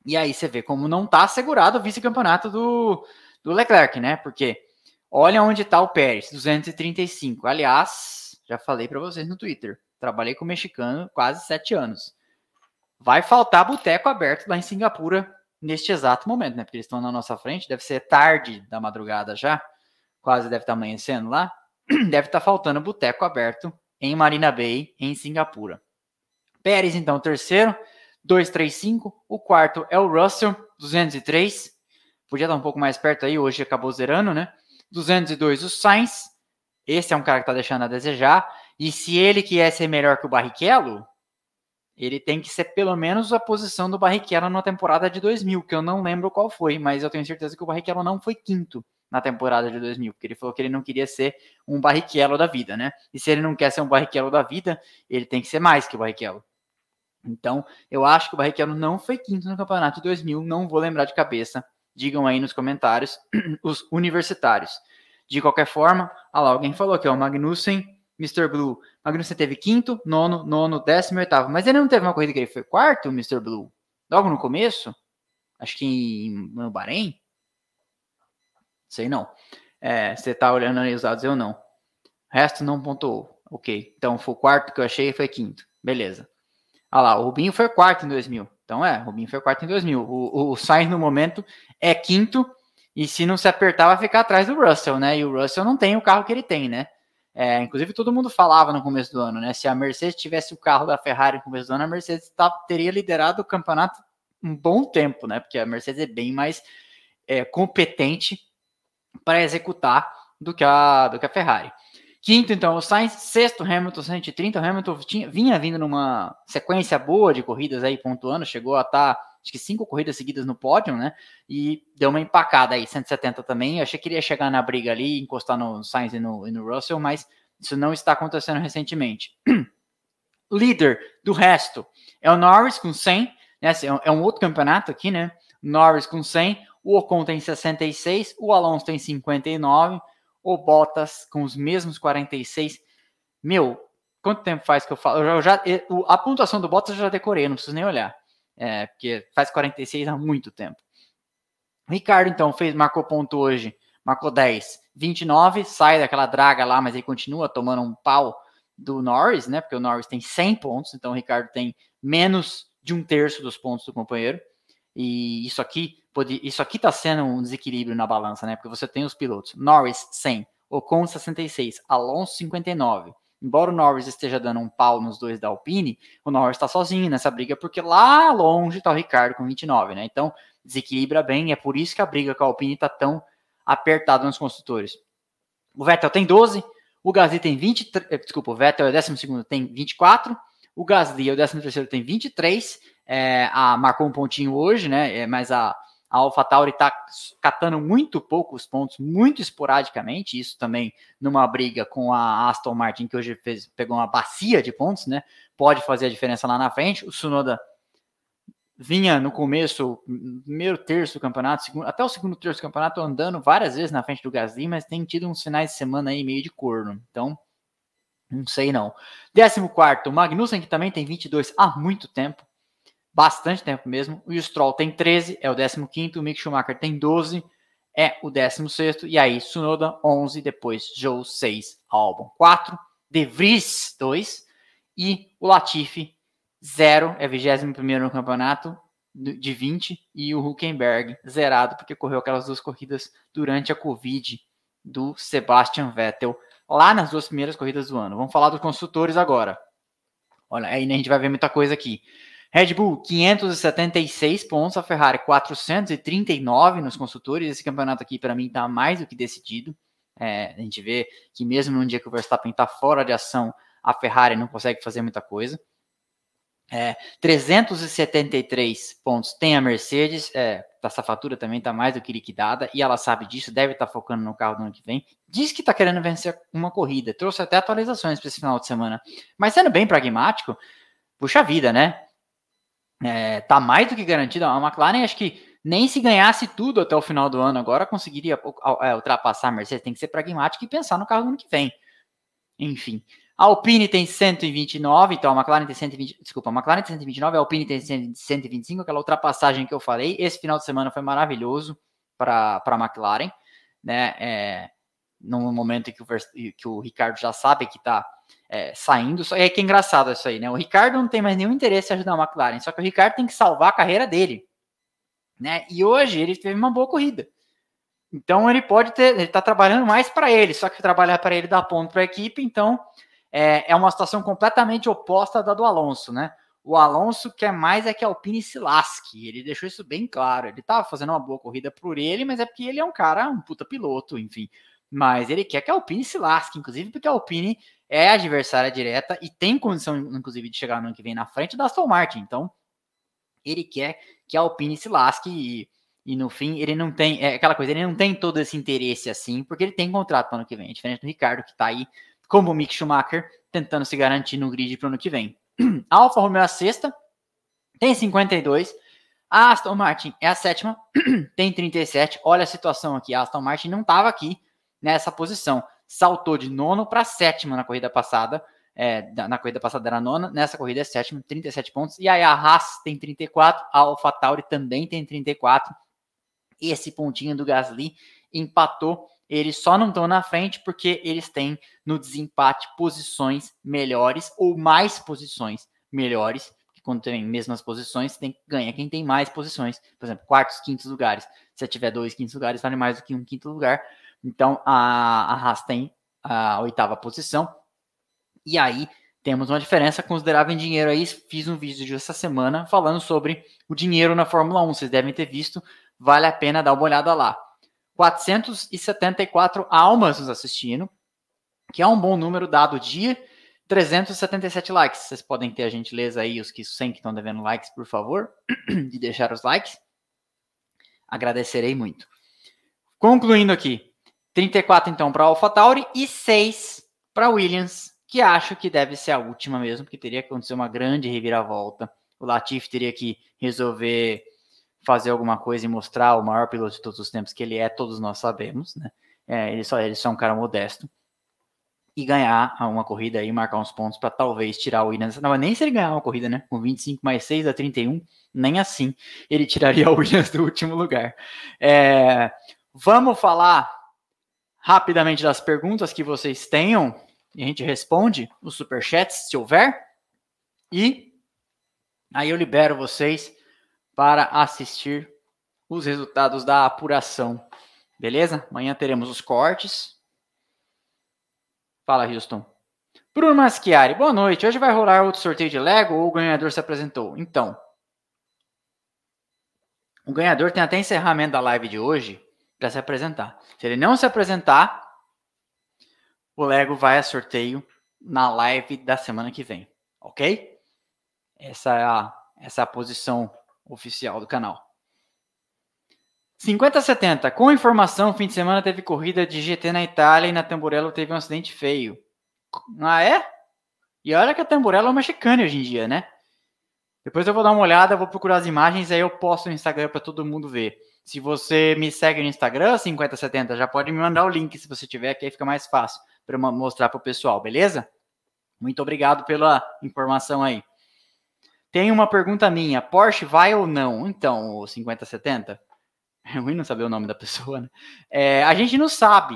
E aí você vê como não está assegurado o vice-campeonato do, do Leclerc, né? Porque olha onde está o Pérez, 235. Aliás, já falei para vocês no Twitter, trabalhei com o mexicano quase sete anos. Vai faltar boteco aberto lá em Singapura neste exato momento, né? Porque eles estão na nossa frente, deve ser tarde da madrugada já, quase deve estar tá amanhecendo lá. [clears throat] Deve estar tá faltando boteco aberto em Marina Bay, em Singapura. Pérez, então, terceiro, 235. O quarto é o Russell, 203. Podia estar um pouco mais perto aí, hoje acabou zerando, né? 202 o Sainz. Esse é um cara que está deixando a desejar. E se ele quer ser melhor que o Barrichello, ele tem que ser pelo menos a posição do Barrichello na temporada de 2000, que eu não lembro qual foi, mas eu tenho certeza que o Barrichello não foi quinto na temporada de 2000, porque ele falou que ele não queria ser um Barrichello da vida, né? E se ele não quer ser um Barrichello da vida, ele tem que ser mais que o Barrichello. Então, eu acho que o Barrichello não foi quinto no campeonato de 2000, não vou lembrar de cabeça. Digam aí nos comentários [clears throat] os universitários. De qualquer forma, lá, alguém falou que é o Magnussen, Mr. Blue. Magnussen teve quinto, nono, nono, décimo e oitavo. Mas ele não teve uma corrida que ele foi quarto, Mr. Blue? Logo no começo? Acho que em, no Bahrein? Sei não. É, você tá olhando aí os dados, eu não. Resto não pontuou. Ok. Então foi o quarto que eu achei foi quinto. Beleza. Ah lá, o Rubinho foi quarto em 2000. Então é, o Rubinho foi quarto em 2000. O, o, Sainz no momento é quinto e se não se apertar vai ficar atrás do Russell, né? E o Russell não tem o carro que ele tem, né? É, inclusive todo mundo falava no começo do ano, né? Se a Mercedes tivesse o carro da Ferrari no começo do ano, a Mercedes tá, teria liderado o campeonato um bom tempo, né? Porque a Mercedes é bem mais é, competente para executar do que a, do que a Ferrari. Quinto, então, o Sainz. Sexto, Hamilton 130. O Hamilton tinha, vinha vindo numa sequência boa de corridas aí, pontuando. Chegou a estar, tá, acho que cinco corridas seguidas no pódio, né? E deu uma empacada aí, 170 também. Eu achei que ele ia chegar na briga ali, encostar no Sainz e no, e no Russell, mas isso não está acontecendo recentemente. [clears throat] Líder do resto é o Norris com 100. Né? Assim, é, é um outro campeonato aqui, né? Norris com 100. O Ocon tem 66. O Alonso tem 59 o Bottas com os mesmos 46. Meu, quanto tempo faz que eu falo? Eu já, eu a pontuação do Bottas eu já decorei, não preciso nem olhar. É, porque faz 46 há muito tempo. Ricardo, então, fez, marcou ponto hoje, marcou 10, 29, sai daquela draga lá, mas ele continua tomando um pau do Norris, né? Porque o Norris tem 100 pontos, então o Ricardo tem menos de um terço dos pontos do companheiro. E isso aqui pode, isso aqui está sendo um desequilíbrio na balança, né? Porque você tem os pilotos Norris 100, Ocon 66, Alonso 59. Embora o Norris esteja dando um pau nos dois da Alpine, o Norris está sozinho nessa briga, porque lá longe está o Ricardo com 29, né? Então desequilibra bem, e é por isso que a briga com a Alpine está tão apertada nos construtores. O Vettel tem 12, o Gasly tem 20, eh, desculpa, o Vettel é o 12 tem 24, o Gasly é o 13 tem 23, é, a, marcou um pontinho hoje, né? É, mas a, a AlphaTauri está catando muito poucos pontos, muito esporadicamente, isso também numa briga com a Aston Martin, que hoje fez, pegou uma bacia de pontos, né? Pode fazer a diferença lá na frente. O Sunoda vinha no começo, primeiro terço do campeonato, segundo, até o segundo terço do campeonato, andando várias vezes na frente do Gasly, mas tem tido uns finais de semana aí meio de corno. Então, não sei não. 14 o Magnussen, que também tem 22 há muito tempo, bastante tempo mesmo. O Stroll tem 13, é o 15, o Mick Schumacher tem 12, é o 16, e aí Sunoda 11, depois Joe 6, Albon 4, De Vries 2 e o Latifi 0, é 21 no campeonato de 20, e o Huckenberg zerado, porque correu aquelas duas corridas durante a Covid do Sebastian Vettel, lá nas duas primeiras corridas do ano. Vamos falar dos construtores agora. Olha, aí a gente vai ver muita coisa aqui. Red Bull, 576 pontos, a Ferrari 439 nos construtores. Esse campeonato aqui, para mim, está mais do que decidido. É, a gente vê que mesmo num dia que o Verstappen está fora de ação, a Ferrari não consegue fazer muita coisa. É, 373 pontos tem a Mercedes, é, essa fatura também está mais do que liquidada, e ela sabe disso, deve estar tá focando no carro do ano que vem. Diz que está querendo vencer uma corrida, trouxe até atualizações para esse final de semana. Mas sendo bem pragmático, puxa vida, né? É, tá mais do que garantida. A McLaren, acho que nem se ganhasse tudo até o final do ano agora, conseguiria é, ultrapassar a Mercedes. Tem que ser pragmático e pensar no carro do ano que vem. Enfim. A Alpine tem 129, então a McLaren tem 120, desculpa, a McLaren tem 129, a Alpine tem 125, aquela ultrapassagem que eu falei. Esse final de semana foi maravilhoso para a McLaren, né? É, no momento que o, que o Ricardo já sabe que está é, saindo. Só é que é engraçado isso aí, né? O Ricardo não tem mais nenhum interesse em ajudar a McLaren, só que o Ricardo tem que salvar a carreira dele, né? E hoje ele teve uma boa corrida. Então ele pode ter, ele está trabalhando mais para ele, só que trabalhar para ele dá ponto para a equipe, então é, é uma situação completamente oposta da do Alonso, né? O Alonso quer mais é que a Alpine se lasque. Ele deixou isso bem claro. Ele estava fazendo uma boa corrida por ele, mas é porque ele é um cara, um puta piloto, enfim. Mas ele quer que a Alpine se lasque, inclusive porque a Alpine é adversária direta e tem condição, inclusive, de chegar no ano que vem na frente da Aston Martin. Então, ele quer que a Alpine se lasque e, e no fim ele não tem, é aquela coisa, ele não tem todo esse interesse assim, porque ele tem contrato para o ano que vem, é diferente do Ricardo, que está aí como o Mick Schumacher, tentando se garantir no grid para o ano que vem. A [clears throat] Alfa Romeo é a sexta, tem 52. A Aston Martin é a sétima, [clears throat] tem 37. Olha a situação aqui. A Aston Martin não estava aqui nessa posição. Saltou de nono para sétima na corrida passada. É, na corrida passada era nona, nessa corrida é sétima, 37 pontos. E aí a Haas tem 34, a AlphaTauri também tem 34. Esse pontinho do Gasly empatou eles só não estão na frente porque eles têm no desempate posições melhores ou mais posições melhores. Quando tem mesmas posições, tem ganha quem tem mais posições. Por exemplo, quartos, quintos lugares. Se tiver dois quintos lugares, vale mais do que um quinto lugar. Então a, Haas tem a oitava posição. E aí temos uma diferença considerável em dinheiro aí. Fiz um vídeo essa semana falando sobre o dinheiro na Fórmula 1. Vocês devem ter visto. Vale a pena dar uma olhada lá. 474 almas nos assistindo, que é um bom número dado dia. 377 likes. Vocês podem ter a gentileza aí, os que 100 que estão devendo likes, por favor, [coughs] de deixar os likes. Agradecerei muito. Concluindo aqui, 34 então para AlphaTauri e 6 para Williams, que acho que deve ser a última mesmo, porque teria que acontecer uma grande reviravolta. O Latifi teria que resolver fazer alguma coisa e mostrar o maior piloto de todos os tempos que ele é, todos nós sabemos, né? É, ele, só, ele só é um cara modesto. E ganhar uma corrida e marcar uns pontos para talvez tirar o Williams. Não, nem se ele ganhar uma corrida, né? Com 25 mais 6 a 31, nem assim ele tiraria o Williams do último lugar. É, vamos falar rapidamente das perguntas que vocês tenham. e a gente responde os superchats, se houver. E aí eu libero vocês para assistir os resultados da apuração. Beleza? Amanhã teremos os cortes. Fala, Houston. Bruno Maschiari, boa noite. Hoje vai rolar outro sorteio de Lego ou o ganhador se apresentou? Então, o ganhador tem até encerramento da live de hoje para se apresentar. Se ele não se apresentar, o Lego vai a sorteio na live da semana que vem, ok? Essa é a, essa é a posição oficial do canal. 50-70. Com informação, fim de semana teve corrida de GT na Itália e na Tamburello teve um acidente feio. Ah, é? E olha que a Tamburello é mexicana hoje em dia, né? Depois eu vou dar uma olhada, vou procurar as imagens, aí eu posto no Instagram para todo mundo ver. Se você me segue no Instagram, 5070, já pode me mandar o link se você tiver, que aí fica mais fácil para mostrar para o pessoal, beleza? Muito obrigado pela informação aí. Tem uma pergunta minha: Porsche vai ou não? Então, o 5070? É ruim não saber o nome da pessoa, né? É, a gente não sabe,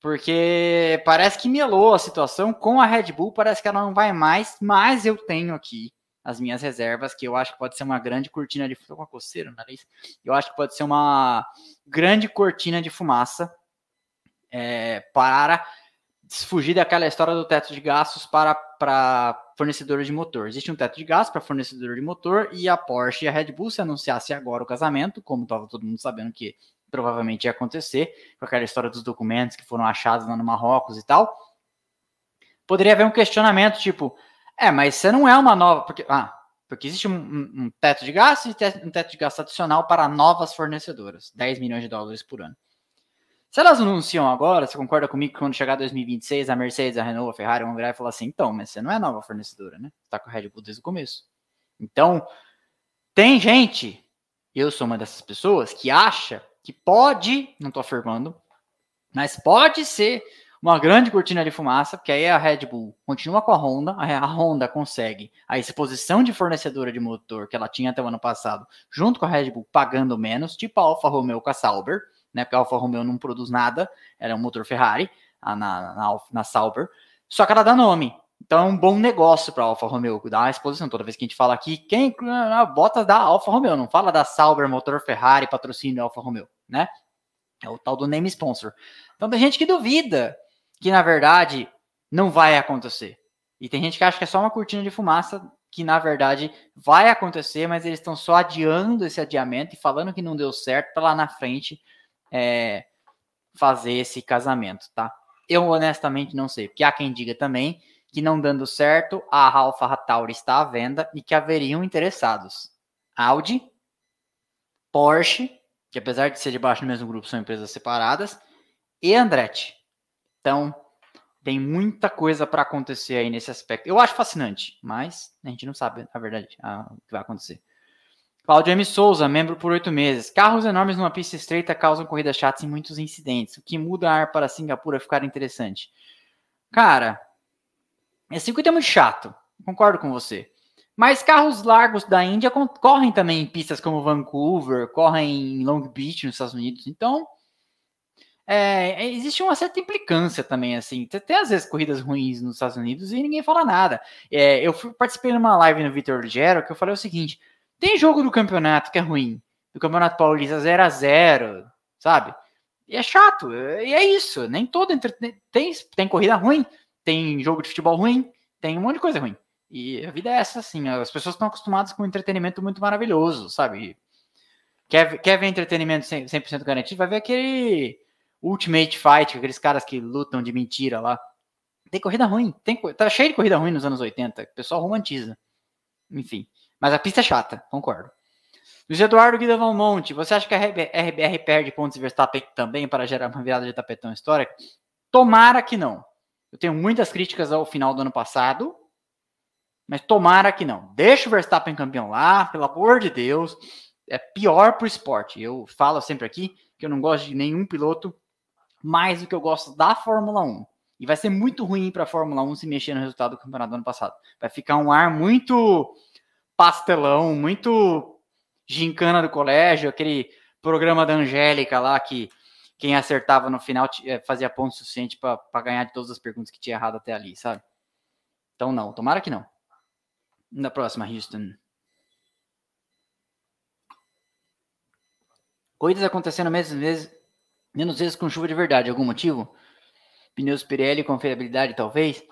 porque parece que melou a situação com a Red Bull, parece que ela não vai mais, mas eu tenho aqui as minhas reservas, que eu acho que pode ser uma grande cortina de fumaça. coceira no nariz. Eu acho que pode ser uma grande cortina de fumaça é, para fugir daquela história do teto de gastos para, para fornecedores de motor. Existe um teto de gastos para fornecedor de motor e a Porsche e a Red Bull, se anunciasse agora o casamento, como estava todo mundo sabendo que provavelmente ia acontecer, com aquela história dos documentos que foram achados lá no Marrocos e tal, poderia haver um questionamento tipo, é, mas você não é uma nova. Porque, ah, porque existe um, um, teto de gastos e um teto de gastos adicional para novas fornecedoras, 10 milhões de dólares por ano. Se elas anunciam agora, você concorda comigo que quando chegar 2026, a Mercedes, a Renault, a Ferrari vão virar e falar assim, então, mas você não é nova fornecedora, né? Você tá com a Red Bull desde o começo. Então, tem gente, eu sou uma dessas pessoas, que acha que pode, não tô afirmando, mas pode ser uma grande cortina de fumaça, porque aí a Red Bull continua com a Honda, a Honda consegue a exposição de fornecedora de motor que ela tinha até o ano passado, junto com a Red Bull pagando menos, tipo a Alfa Romeo com a Sauber, né? Porque a Alfa Romeo não produz nada, ela é um motor Ferrari na, na, na Sauber, só que ela dá nome. Então é um bom negócio para a Alfa Romeo, dar uma exposição. Toda vez que a gente fala aqui, quem bota da Alfa Romeo, não fala da Sauber, motor Ferrari, patrocínio da Alfa Romeo, né? É o tal do name sponsor. Então tem gente que duvida que na verdade não vai acontecer. E tem gente que acha que é só uma cortina de fumaça, que na verdade vai acontecer, mas eles estão só adiando esse adiamento e falando que não deu certo para lá na frente é, fazer esse casamento, tá? Eu honestamente não sei, porque há quem diga também que não dando certo, a Alfa Tauri está à venda e que haveriam interessados. Audi, Porsche, que apesar de ser debaixo do mesmo grupo, são empresas separadas, e Andretti. Então, tem muita coisa para acontecer aí nesse aspecto. Eu acho fascinante, mas a gente não sabe, na verdade, o que vai acontecer. Claudio M. Souza, membro por oito meses. Carros enormes numa pista estreita causam corridas chatas e muitos incidentes. O que muda a ar para Singapura ficar interessante? Cara, esse circuito é muito chato. Concordo com você. Mas carros largos da Índia correm também em pistas como Vancouver, correm em Long Beach, nos Estados Unidos. Então, é, é, existe uma certa implicância também, assim. Tem às vezes corridas ruins nos Estados Unidos e ninguém fala nada. É, eu fui, participei de uma live no Vitor Gero que eu falei o seguinte: tem jogo do campeonato que é ruim, do Campeonato Paulista 0 a 0 sabe? E é chato, e é isso. Nem todo tem, tem corrida ruim, tem jogo de futebol ruim, tem um monte de coisa ruim. E a vida é essa, assim. As pessoas estão acostumadas com um entretenimento muito maravilhoso, sabe? Quer, quer ver entretenimento 100% garantido? Vai ver aquele Ultimate Fight, aqueles caras que lutam de mentira lá. Tem corrida ruim, tem, tá cheio de corrida ruim nos anos 80, o pessoal romantiza. Enfim, mas a pista é chata, concordo. Luiz Eduardo Guida Valmonte, você acha que a RBR perde pontos de Verstappen também para gerar uma virada de tapetão histórica? Tomara que não. Eu tenho muitas críticas ao final do ano passado, mas tomara que não. Deixa o Verstappen campeão lá, pelo amor de Deus. É pior para o esporte. Eu falo sempre aqui que eu não gosto de nenhum piloto mais do que eu gosto da Fórmula 1. E vai ser muito ruim para a Fórmula 1 se mexer no resultado do campeonato do ano passado. Vai ficar um ar muito pastelão, muito gincana do colégio, aquele programa da Angélica lá que, quem acertava no final eh, fazia ponto suficiente para ganhar de todas as perguntas que tinha errado até ali, sabe? Então não, tomara que não. Na próxima, Houston. Corridas acontecendo menos vezes, menos vezes com chuva de verdade. Algum motivo? Pneus Pirelli, confiabilidade, talvez?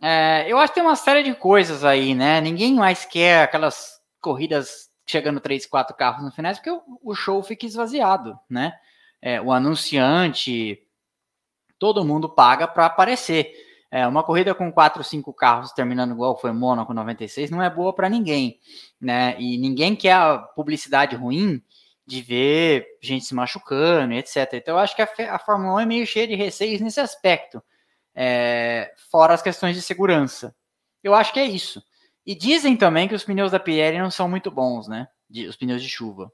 É, eu acho que tem uma série de coisas aí, né? Ninguém mais quer aquelas corridas chegando três, quatro carros no final, porque o, o show fica esvaziado, né? É, o anunciante, todo mundo paga para aparecer. É, uma corrida com quatro, cinco carros terminando igual foi Mônaco 96 não é boa para ninguém, né? E ninguém quer a publicidade ruim de ver gente se machucando, etc. Então eu acho que a, a Fórmula 1 é meio cheia de receios nesse aspecto, é, fora as questões de segurança. Eu acho que é isso. E dizem também que os pneus da Pirelli não são muito bons, né? De, os pneus de chuva.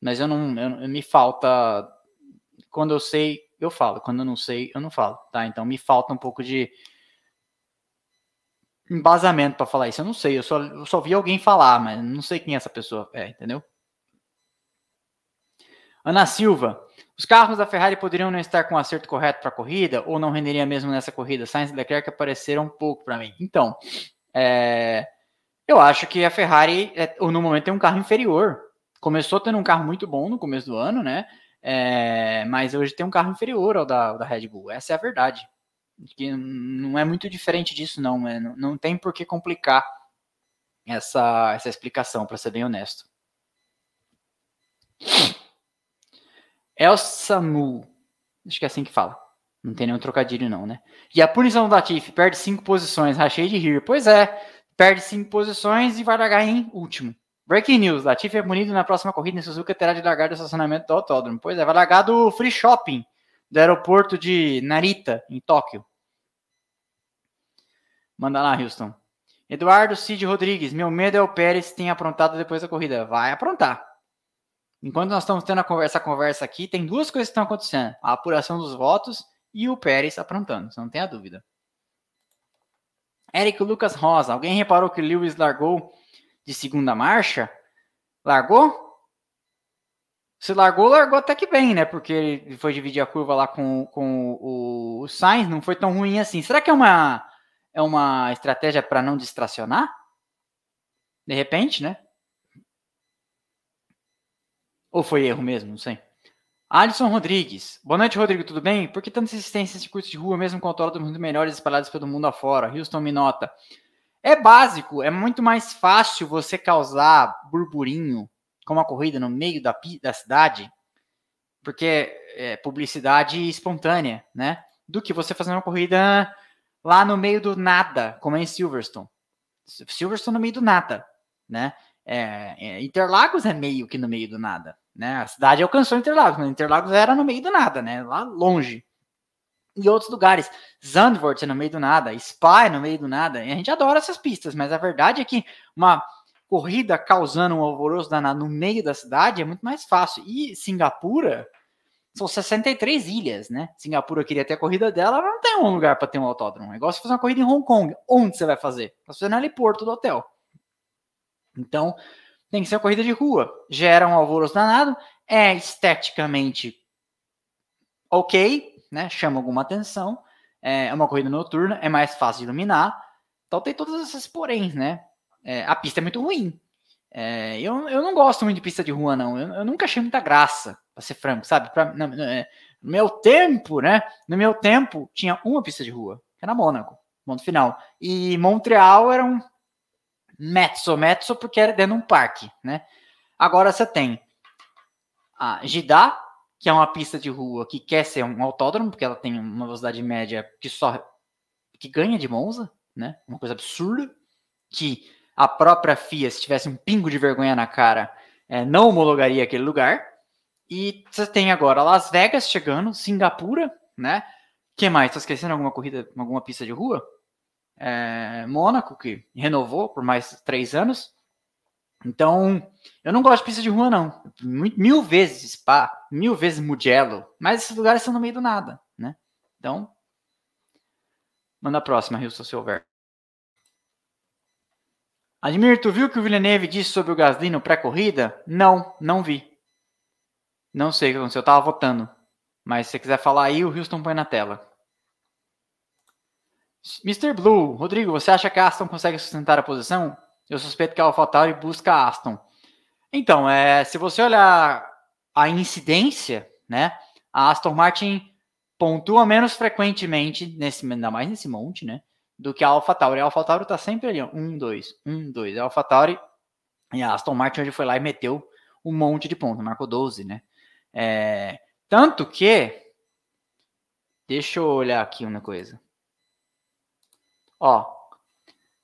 Mas eu não, eu, me falta quando eu sei eu falo. Quando eu não sei, eu não falo, tá? Então me falta um pouco de embasamento para falar isso. Eu não sei, eu só, eu só vi alguém falar, mas não sei quem essa pessoa é, entendeu? Ana Silva, os carros da Ferrari poderiam não estar com o acerto correto para a corrida ou não renderia mesmo nessa corrida? Sainz e Leclerc apareceram um pouco para mim. Então, é, eu acho que a Ferrari, é, no momento, tem um carro inferior. Começou tendo um carro muito bom no começo do ano, né? É, mas hoje tem um carro inferior ao da, da Red Bull. Essa é a verdade. Que não é muito diferente disso, não. É, não, não tem por que complicar essa, essa explicação, para ser bem honesto. Elsamu. Acho que é assim que fala. Não tem nenhum trocadilho, não, né? E a punição do Latifi perde cinco posições. Rachei de rir. Pois é, perde cinco posições e vai largar em último. Breaking news: Latifi é punido na próxima corrida em Suzuka terá de largar do estacionamento do autódromo. Pois é, vai largar do free shopping do aeroporto de Narita, em Tóquio. Manda lá, Houston. Eduardo Cid Rodrigues, meu medo é o Pérez tenha aprontado depois da corrida. Vai aprontar. Enquanto nós estamos tendo essa conversa aqui, tem duas coisas que estão acontecendo: a apuração dos votos e o Pérez aprontando, não tem a dúvida. Érico Lucas Rosa, alguém reparou que Lewis largou de segunda marcha, largou? Se largou, largou até que bem, né? Porque ele foi dividir a curva lá com, com o, o Sainz, não foi tão ruim assim. Será que é uma, é uma estratégia para não distracionar? De repente, né? Ou foi erro mesmo? Não sei. Alisson Rodrigues. Boa noite, Rodrigo. Tudo bem? Por que tantas existências de curso de rua, mesmo com autódromos muito melhores espalhados pelo mundo afora? Houston Minota. É básico, é muito mais fácil você causar burburinho com uma corrida no meio da, da cidade, porque é publicidade espontânea, né? Do que você fazer uma corrida lá no meio do nada, como é em Silverstone. Silverstone no meio do nada, né? É, é, Interlagos é meio que no meio do nada, né? A cidade alcançou Interlagos, mas Interlagos era no meio do nada, né? Lá longe e outros lugares. Zandvoort é no meio do nada, Spa é no meio do nada. E a gente adora essas pistas, mas a verdade é que uma corrida causando um alvoroço danado no meio da cidade é muito mais fácil. E Singapura são 63 ilhas, né? Singapura queria ter a corrida dela, não tem um lugar para ter um autódromo. É igual você fazer uma corrida em Hong Kong. Onde você vai fazer? Você fazer no heliporto do hotel. Então, tem que ser uma corrida de rua. Gera um alvoroço danado, é esteticamente ok, né? Chama alguma atenção. É uma corrida noturna, é mais fácil de iluminar. Então tem todas essas poréns, né? É, a pista é muito ruim. É, eu, eu não gosto muito de pista de rua, não. Eu, eu nunca achei muita graça, pra ser franco, sabe? Pra, no, é, no, meu tempo, né? No meu tempo, tinha uma pista de rua, que era Mônaco, ponto final. E Montreal era um mezzo, mezzo, porque era dentro de um parque, né? Agora você tem a Gidá, que é uma pista de rua que quer ser um autódromo, porque ela tem uma velocidade média que só que ganha de Monza, né? Uma coisa absurda que a própria FIA, se tivesse um pingo de vergonha na cara, é, não homologaria aquele lugar. E você tem agora Las Vegas chegando, Singapura, né? que mais? Tá esquecendo alguma corrida, alguma pista de rua? É, Mônaco, que renovou por mais três anos. Então, eu não gosto de pista de rua, não. Mil vezes Spa, mil vezes Mugello, mas esses lugares são no meio do nada, né? Então, manda a próxima, Rio se houver. Admir, tu viu o que o Villeneuve disse sobre o Gasly no pré-corrida? Não, não vi. Não sei o que aconteceu, eu tava votando. Mas se você quiser falar aí, o Houston põe na tela. Mr. Blue, Rodrigo, você acha que a Aston consegue sustentar a posição? Eu suspeito que a AlphaTauri busca a Aston. Então, é, se você olhar a incidência, né, a Aston Martin pontua menos frequentemente, nesse, ainda mais nesse monte, né, do que a AlphaTauri. A AlphaTauri está sempre ali, ó, um, dois, um, dois. A AlphaTauri e a Aston Martin hoje foi lá e meteu um monte de pontos, marcou 12, né. É, tanto que, deixa eu olhar aqui uma coisa. Ó,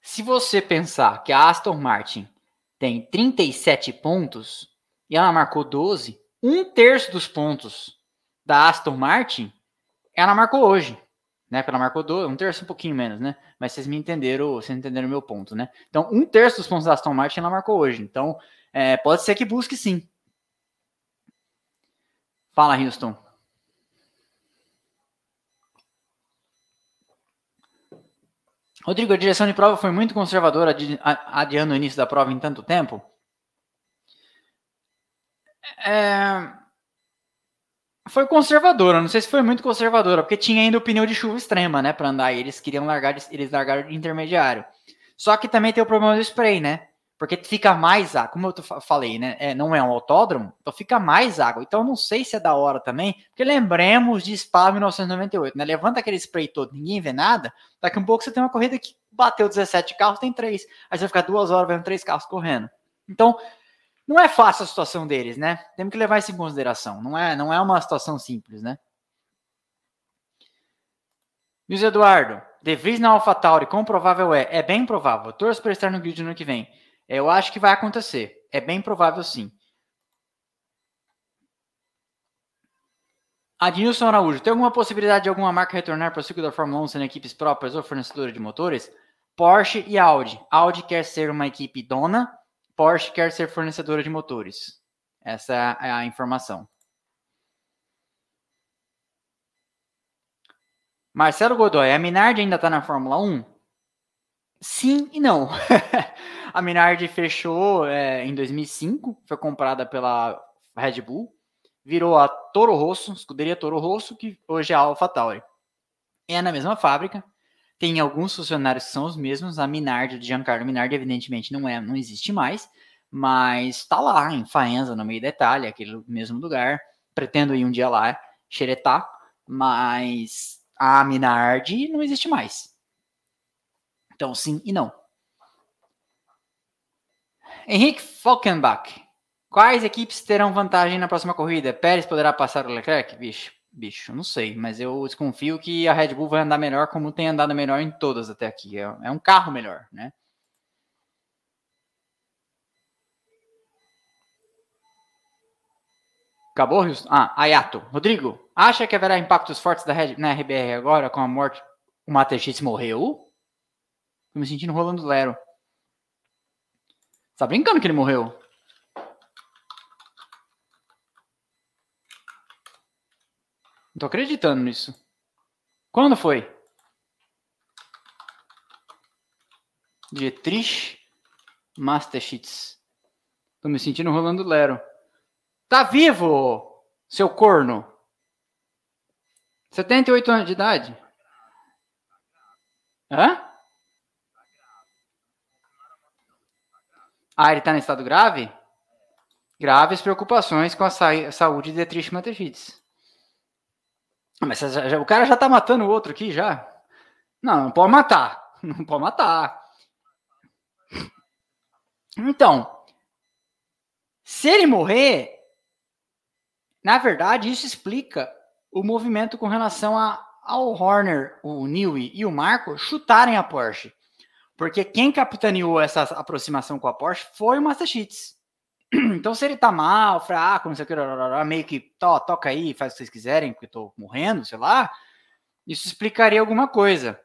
se você pensar que a Aston Martin tem 37 pontos e ela marcou 12, um terço dos pontos da Aston Martin ela marcou hoje, né? Porque ela marcou 12, um terço um pouquinho menos, né? Mas vocês me entenderam, vocês entenderam o meu ponto, né? Então, um terço dos pontos da Aston Martin ela marcou hoje. Então, é, pode ser que busque sim. Fala, Houston. Rodrigo, a direção de prova foi muito conservadora, adiando o início da prova em tanto tempo? É... Foi conservadora, não sei se foi muito conservadora, porque tinha ainda o pneu de chuva extrema, né, para andar, e eles queriam largar, eles largaram de intermediário. Só que também tem o problema do spray, né? Porque fica mais água, como eu falei, né? É, não é um autódromo, então fica mais água. Então não sei se é da hora também, porque lembremos de Spa 1998, né? Levanta aquele spray todo, ninguém vê nada. Daqui um pouco você tem uma corrida que bateu 17 carros, tem três. Aí você vai ficar duas horas vendo três carros correndo. Então não é fácil a situação deles, né? Temos que levar isso em consideração. Não é, não é uma situação simples, né? Luiz Eduardo, De Vries na AlphaTauri, quão provável é? É bem provável. Torço para estar no grid no ano que vem. Eu acho que vai acontecer. É bem provável sim. Adilson Araújo, tem alguma possibilidade de alguma marca retornar para o ciclo da Fórmula 1 sendo equipes próprias ou fornecedora de motores? Porsche e Audi. Audi quer ser uma equipe dona, Porsche quer ser fornecedora de motores. Essa é a informação. Marcelo Godoy, a Minardi ainda está na Fórmula 1? Sim e não. [laughs] A Minardi fechou é, em 2005, foi comprada pela Red Bull, virou a Toro Rosso, escuderia Toro Rosso, que hoje é a AlphaTauri. É na mesma fábrica, tem alguns funcionários que são os mesmos, a Minardi, de Giancarlo Minardi, evidentemente não é, não existe mais, mas está lá em Faenza, no meio da Itália, aquele mesmo lugar. Pretendo ir um dia lá xeretar, mas a Minardi não existe mais. Então, sim e não. Henrique Falkenbach. Quais equipes terão vantagem na próxima corrida? Pérez poderá passar o Leclerc? Bicho, bicho, não sei, mas eu desconfio que a Red Bull vai andar melhor como tem andado melhor em todas até aqui. É, é um carro melhor, né? Acabou? Ah, Ayato. Rodrigo, acha que haverá impactos fortes da Red, na RBR agora com a morte? O Matechitz morreu? Tô me sentindo rolando Lero. Tá brincando que ele morreu? Não tô acreditando nisso. Quando foi? Dietrich Masterschitz. Tô me sentindo rolando Lero. Tá vivo, seu corno. 78 anos de idade. Hã? Ah, ele está em estado grave? Graves preocupações com a saúde de Dietrich Mateschitz. Mas já, o cara já tá matando o outro aqui já. Não, não pode matar. [laughs] Não pode matar. Então, se ele morrer, na verdade, isso explica o movimento com relação a, ao Horner, o Newey e o Marco chutarem a Porsche. Porque quem capitaneou essa aproximação com a Porsche foi o Massachusetts. [clears throat] Então, se ele tá mal, fraco, não sei o que, meio que to, toca aí, faz o que vocês quiserem, porque eu tô morrendo, sei lá, isso explicaria alguma coisa.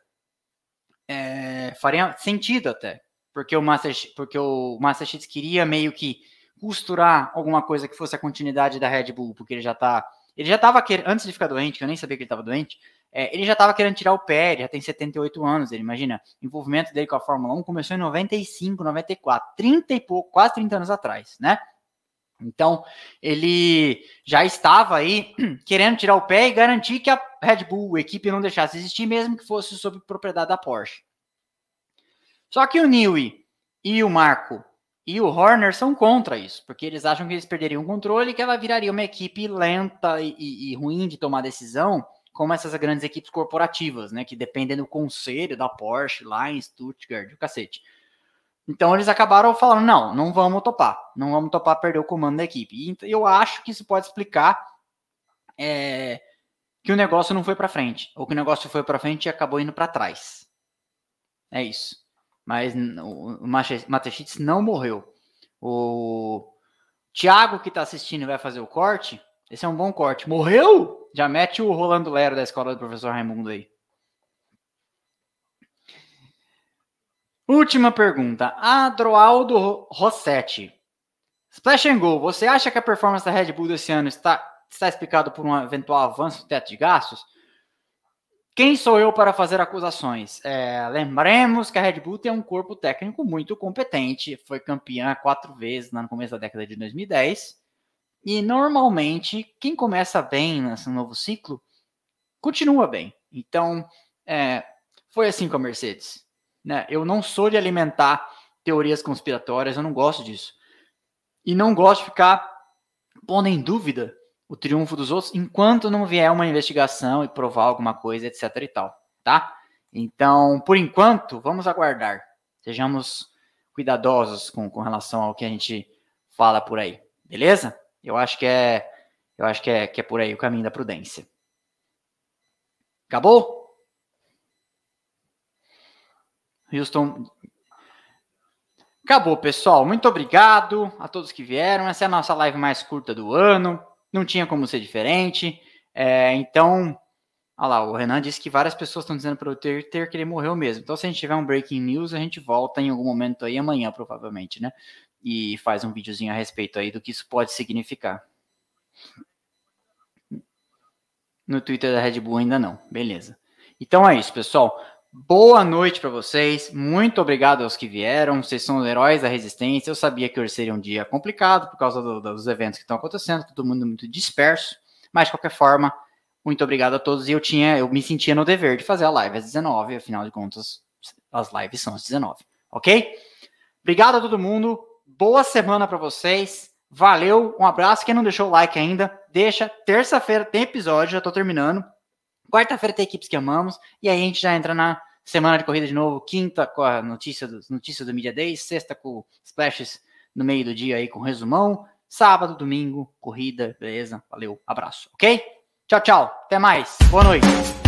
É, faria sentido até. Porque o, Massachusetts, porque o Massachusetts queria meio que costurar alguma coisa que fosse a continuidade da Red Bull, porque ele já tá. Ele já tava querendo, antes de ficar doente, que eu nem sabia que ele tava doente, é, ele já estava querendo tirar o pé, ele já tem 78 anos, ele imagina, o envolvimento dele com a Fórmula 1 começou em 95, 94, 30 e pouco, quase 30 anos atrás, né? Então, ele já estava aí [clears throat] querendo tirar o pé e garantir que a Red Bull, a equipe, não deixasse existir, mesmo que fosse sob propriedade da Porsche. Só que o Newey e o Marco e o Horner são contra isso, porque eles acham que eles perderiam o controle e que ela viraria uma equipe lenta e, e, e ruim de tomar decisão, como essas grandes equipes corporativas, né, que dependem do conselho da Porsche lá em Stuttgart, o cacete. Então eles acabaram falando: não, não vamos topar, não vamos topar perder o comando da equipe. E eu acho que isso pode explicar é, que o negócio não foi para frente, ou que o negócio foi para frente e acabou indo para trás. É isso. Mas o Matechitz não morreu. O Thiago que está assistindo vai fazer o corte. Esse é um bom corte. Morreu? Já mete o Rolando Lero da escola do professor Raimundo aí. Última pergunta. Adroaldo Rossetti. Splash and Go, você acha que a performance da Red Bull desse ano está, está explicado por um eventual avanço no teto de gastos? Quem sou eu para fazer acusações? É, lembremos que a Red Bull tem um corpo técnico muito competente, foi campeã quatro vezes no começo da década de 2010. E normalmente, quem começa bem nesse novo ciclo, continua bem. Então, é, foi assim com a Mercedes. Né? Eu não sou de alimentar teorias conspiratórias, eu não gosto disso. E não gosto de ficar pondo em dúvida o triunfo dos outros enquanto não vier uma investigação e provar alguma coisa, etc e tal, tá? Então, por enquanto, vamos aguardar. Sejamos cuidadosos com, com relação ao que a gente fala por aí, beleza? Eu acho que é, eu acho que é, que é por aí o caminho da prudência. Acabou? Houston. Acabou, pessoal. Muito obrigado a todos que vieram. Essa é a nossa live mais curta do ano. Não tinha como ser diferente. É, então, olha lá, o Renan disse que várias pessoas estão dizendo para o Twitter que ele morreu mesmo. Então, se a gente tiver um breaking news, a gente volta em algum momento aí amanhã, provavelmente, né? E faz um videozinho a respeito aí do que isso pode significar. No Twitter da Red Bull ainda não. Beleza. Então é isso, pessoal. Boa noite para vocês. Muito obrigado aos que vieram. Vocês são os heróis da resistência. Eu sabia que hoje seria um dia complicado por causa do, dos eventos que estão acontecendo, todo mundo muito disperso. Mas de qualquer forma, muito obrigado a todos. E eu tinha, eu me sentia no dever de fazer a live às 19, afinal de contas, as lives são às 19, ok? Obrigado a todo mundo. Boa semana para vocês. Valeu, um abraço. Quem não deixou o like ainda, deixa. Terça-feira tem episódio, já tô terminando. Quarta-feira tem equipes que amamos. E aí a gente já entra na semana de corrida de novo. Quinta com a notícia do, notícia do Media Day. Sexta com splashes no meio do dia aí com resumão. Sábado, domingo, corrida, beleza? Valeu, abraço, ok? Tchau, tchau. Até mais. Boa noite.